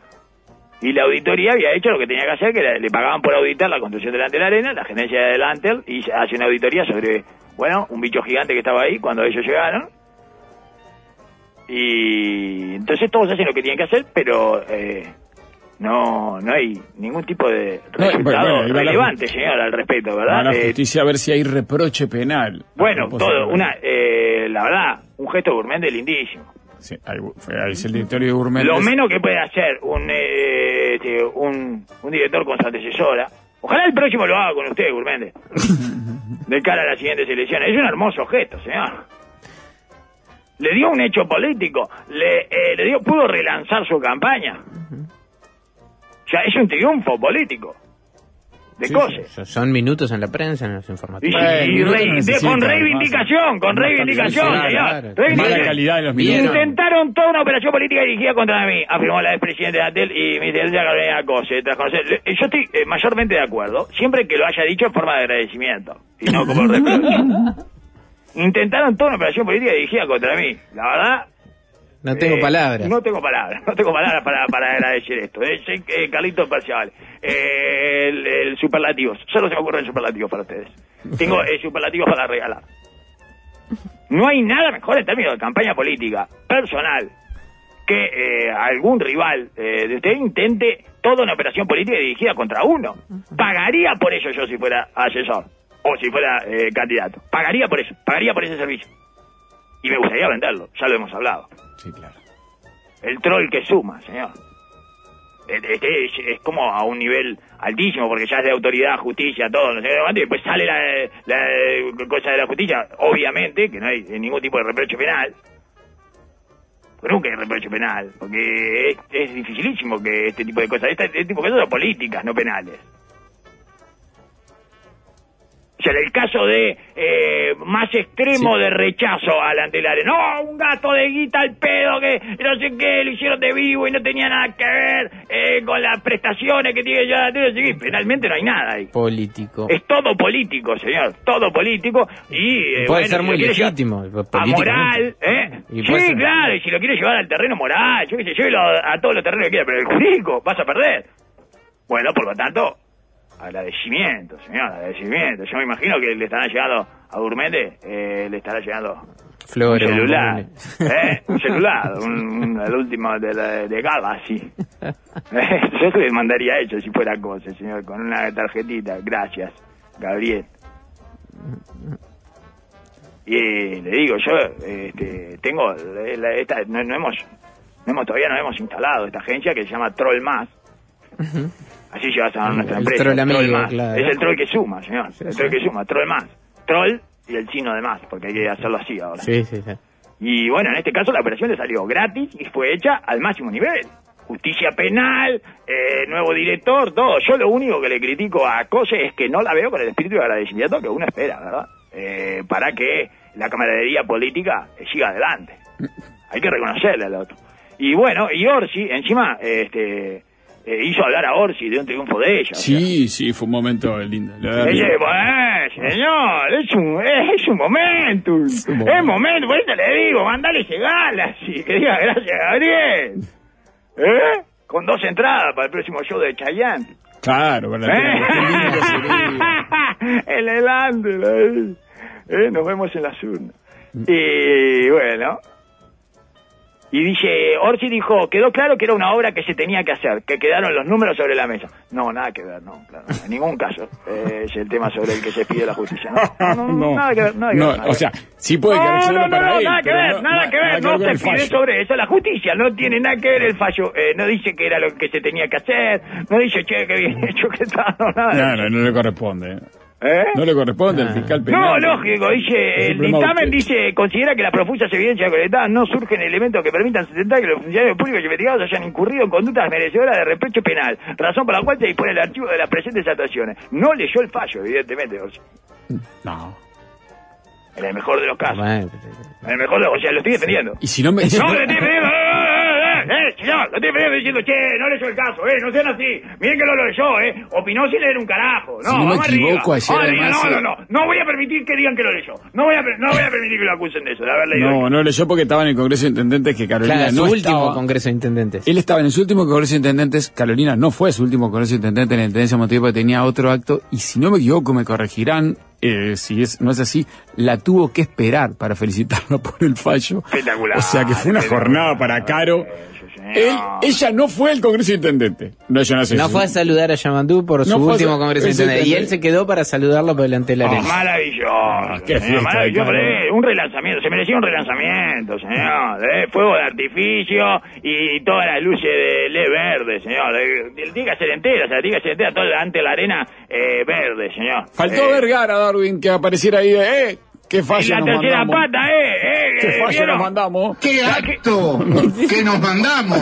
Y la auditoría había hecho lo que tenía que hacer, que le pagaban por auditar la construcción delante de la arena, la gerencia de y hace una auditoría sobre, bueno, un bicho gigante que estaba ahí cuando ellos llegaron. Y entonces todos hacen lo que tienen que hacer, pero eh, no no hay ningún tipo de No, resultado bueno, la relevante, señor, al respecto, ¿verdad? a la Eh, justicia a ver si hay reproche penal. bueno, todo, una, eh, la verdad, un gesto gourmet lindísimo. Sí, ahí, ahí es el directorio de. Lo menos que puede hacer un, eh, este, un, un director con su antecesora, ojalá el próximo lo haga con usted, Gourméndez, *laughs* de cara a las siguientes elecciones. Es un hermoso gesto, señor. Le dio un hecho político, le, eh, le dio, pudo relanzar su campaña. O sea, es un triunfo político. De Sí, cosas. sí, Son minutos en la prensa, en los informativos. Y de- con reivindicación, con reivindicación, calidad, señor. claro. Reivindicación. Mala calidad de los minutos. Intentaron toda una operación política dirigida contra mí, afirmó la expresidenta de Antel y mi licencia Carolina Cose. Yo estoy eh, mayormente de acuerdo, siempre que lo haya dicho en forma de agradecimiento y no como. *laughs* Intentaron toda una operación política dirigida contra mí. La verdad, No tengo eh, palabras. No tengo palabras, no tengo palabras para, para agradecer esto. Eh, eh, Carlito Parcial. Eh, el, el superlativo. Solo se me ocurren superlativos para ustedes. Tengo *laughs* eh, superlativos para regalar. No hay nada mejor en términos de campaña política, personal, que eh, algún rival eh, de usted intente toda una operación política dirigida contra uno. Pagaría por eso yo si fuera asesor o si fuera eh, candidato. Pagaría por eso, pagaría por ese servicio. Y me gustaría venderlo, ya lo hemos hablado. Sí, claro. El troll que suma, señor. Es, es- es- es como a un nivel altísimo, porque ya es de autoridad, justicia, todo, no sé qué, y después sale la, la cosa de la justicia, obviamente, que no hay ningún tipo de reproche penal. Pero nunca hay reproche penal, porque es, es dificilísimo que este tipo de cosas, este, este tipo de cosas son políticas, no penales. O sea, en el caso de eh, más extremo de rechazo al antelario, no, un gasto de guita al pedo que no sé qué, lo hicieron de vivo y no tenía nada que ver eh, con las prestaciones que tiene ya, no sé qué. penalmente no hay nada ahí. Político. Es todo político, señor, todo político y... eh, Puede bueno, ser si muy legítimo, A moral, ¿eh? Y sí, ser- claro, y si lo quiere llevar al terreno moral, yo qué sé, llévelo a todos los terrenos que quiera, pero el jurídico vas a perder. Bueno, por lo tanto, agradecimiento, señor, agradecimiento. Yo me imagino que le estará llegando a Durmete, eh, le estará llegando un Flores. celular, bombones. ¿eh? Un celular, un, un- el último de, la, de Galaxy. Eh, *laughs* Yo le mandaría eso si fuera cosa, señor, con una tarjetita. Gracias, Gabriel. Y le digo, yo este, tengo, eh, la- esta, no, no hemos, no hemos, todavía no hemos instalado esta agencia que se llama Troll Más. Así llevas a nuestra El empresa. troll amigo, Más. claro. Es el troll que suma, señor. el troll que suma, Troll Más. Troll y el chino de más, porque hay que hacerlo así ahora. Sí, sí, sí. Y bueno, en este caso la operación le salió gratis y fue hecha al máximo nivel. Justicia penal, eh, nuevo director, todo. Yo lo único que le critico a Cose es que no la veo con el espíritu de agradecimiento que uno espera, ¿verdad? Eh, para que la camaradería política eh, siga adelante. Hay que reconocerle al otro. Y bueno, y Orsi, encima, este, eh, hizo hablar a Orsi de un triunfo de ella. o sea. Sí, sí, fue un momento lindo. la verdad. Dice, bueno, señor, es un, es, es un momento, es un momento. momento, por eso le digo, mandale llegarla, así, que diga gracias Gabriel. ¿Eh? Con dos entradas para el próximo show de Chayanne. Claro, que sería. *laughs* el Elándel ahí. Eh, Nos vemos en las urnas. Y bueno. Y dice, Orsi dijo, quedó claro que era una obra que se tenía que hacer, que quedaron los números sobre la mesa. No, nada que ver, no, claro, en ningún caso eh, es el tema sobre el que se pide la justicia. No, *laughs* no, no, nada que ver, nada que No, ver. nada que o sea, ver. sí puede quedar no, solo no, no, para no, él. nada que ver, no- nada que ver, nada no se pide sobre eso. La justicia no tiene nada que ver el fallo, eh, no dice que era lo que se tenía que hacer, no dice, che, que bien *laughs* hecho que está, no, nada. no, no le corresponde. ¿Eh? No le corresponde al Ah. fiscal No, penal. lógico, dice, el dictamen dice, considera que las profusas evidencias colectadas no surgen elementos que permitan sustentar que los funcionarios públicos y investigados hayan incurrido en conductas merecedoras de reproche penal, razón por la cual se dispone el archivo de las presentes actuaciones. No leyó el fallo, evidentemente, o sea, No. en el mejor de los casos. Bueno, En el mejor de los, o sea, lo estoy defendiendo. Y si no me... No, lo estoy defendiendo, eh, eh, eh, eh, señor, lo estoy defendiendo diciendo, che, no leyó el caso, eh, no sean así, miren que no lo leyó, eh, opinó sin leer un carajo, no, Si no me equivoco, ayer arriba, además, no, no, eh, no, no voy a permitir que digan que lo leyó, no voy a, no voy a permitir que lo acusen de eso, de haber leído. No, no leyó porque estaba en el Congreso de Intendentes que Carolina claro, no su último estaba. Congreso de Intendentes. Él estaba en su último Congreso de Intendentes, Carolina no fue su último Congreso de Intendentes en la Intendencia de Montevideo porque tenía otro acto, y si no me equivoco, me corregirán, eh, si es, no es así, la tuvo que esperar para felicitarlo *laughs* por el fallo. Espectacular. O sea que fue una jornada para Caro. Él, ella no fue el Congreso de Intendente. No, ella no, sé No si- fue a saludar a Yamandú por su a último Congreso de Intendentes. Y él intendente. se quedó para saludarlo por delante de la Oh, arena. maravilloso. qué señor, fiesta maravilloso, eh, un relanzamiento, se merecía un relanzamiento, señor. eh, fuego de artificio y todas las luces de LED verde, señor. eh, ser entera, o sea, ser entera, todo delante de la arena eh, verde, señor. Faltó Eh, Vergara, Darwin, que apareciera ahí, eh, qué y fallo la nos tercera mandamos. pata, eh, eh, Qué eh, fallo ¿vieron? *laughs* nos mandamos. ¡Qué acto que nos mandamos!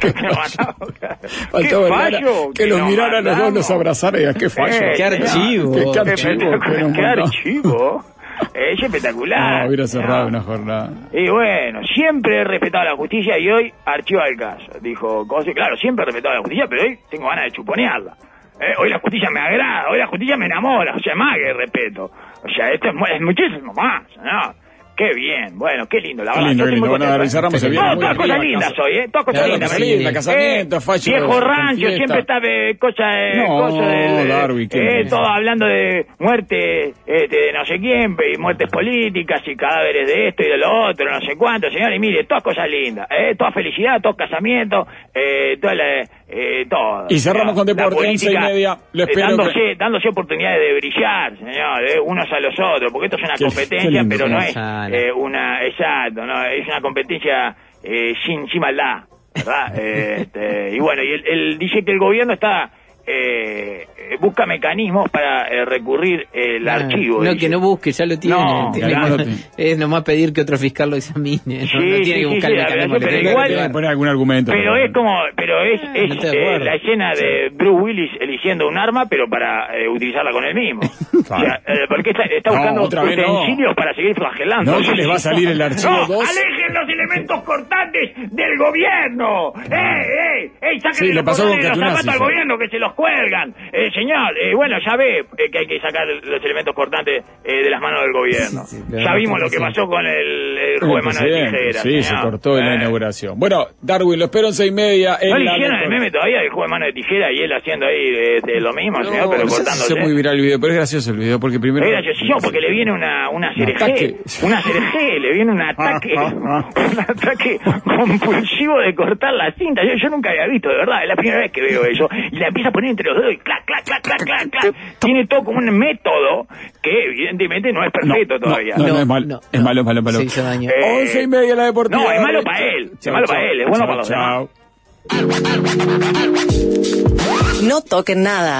Qué fallo que los nos mirara a los dos, los abrazara qué fallo. Eh, Qué archivo. Qué, archivo. qué archivo. *laughs* Es espectacular. No, hubiera cerrado No. una jornada. Y bueno, siempre he respetado la justicia y hoy archiva el caso. Dijo Cosi, claro, siempre he respetado la justicia, pero hoy tengo ganas de chuponearla. Eh, hoy la justicia me agrada, hoy la justicia me enamora, o sea, más que respeto. O sea, esto es, es muchísimo más, ¿no? Qué bien, bueno, qué lindo, la Qué verdad. lindo, qué lindo. Bueno, contento, David Ramos se ¿eh? viene No, todas cosas lindas casa. hoy, ¿eh? Todas cosas Claro, lindas. cosas me- lindas, casamiento, eh, fallo, Viejo rancho, siempre está eh, cosa de... No, cosa del, ¿qué eh, es? todo hablando de muerte este, de no sé quién, y muertes políticas y cadáveres de esto y de lo otro, no sé cuánto, señor, y mire, todas cosas lindas, eh, toda felicidad, todo casamiento, eh, toda la, eh, todo. Y cerramos con deporte, once y media. Lo eh, espero dándose, que- dándose oportunidades de brillar, señor, eh, unos a los otros, porque esto es una Qué- competencia, qué lindo, pero no es eh, una, exacto, no, es una competencia eh, sin, sin maldad, ¿verdad? *laughs* Eh, este, y bueno, y él, él dice que el gobierno está eh, eh, busca mecanismos para eh, recurrir el Ah, archivo. No, dice. que no busque, ya lo tiene. No, Tiene- claro. lo tiene. Es nomás pedir que otro fiscal lo examine. No, Sí, no tiene sí, que sí, buscar sí, el mecanismo. pero igual- activar. poner algún argumento. Pero es como, pero es, es no estoy de eh, la escena de Bruce Willis eligiendo un arma, pero para eh, utilizarla con él mismo. *laughs* O sea, eh, porque está, está buscando utensilios para seguir flagelando. No, que les va a salir el archivo No, 2. alejen los elementos cortantes del gobierno. ¡Eh, eh! ¡Eh, saquen Sí, le los pasó con cordones de los Catunazzi, zapatos al gobierno que se los cuelgan! Eh, señor, eh, bueno, ya ve eh, que hay que sacar los elementos cortantes eh, de las manos del gobierno. Sí, sí, sí, ya vimos lo que pasó con el, el juego de mano de tijera. Sí, se cortó en la Eh. inauguración. Bueno, Darwin, lo espero en seis y media. En ¿No le la hicieron el meme todavía del juego de mano de tijera y él haciendo ahí de lo mismo, señor, pero no cortándose? se muy viral el video, pero es gracioso el video porque primero. Es graciosísimo porque le viene una, una ataque. cereje, una cereje, le viene un ataque, *laughs* un ataque compulsivo de cortar la cinta. Yo, yo nunca había visto, de verdad, es la primera vez que veo eso. Y la empieza a entre los dedos y clac, clac, clac, clac, clac, clac. Tiene todo como un método que evidentemente no es perfecto no, todavía. No, no, No, es malo. no, es malo, es malo, es malo. Se hizo daño. Eh, Once y media la deportiva. no, es malo para él, es malo para él, es bueno para los chao. demás. No toquen nada.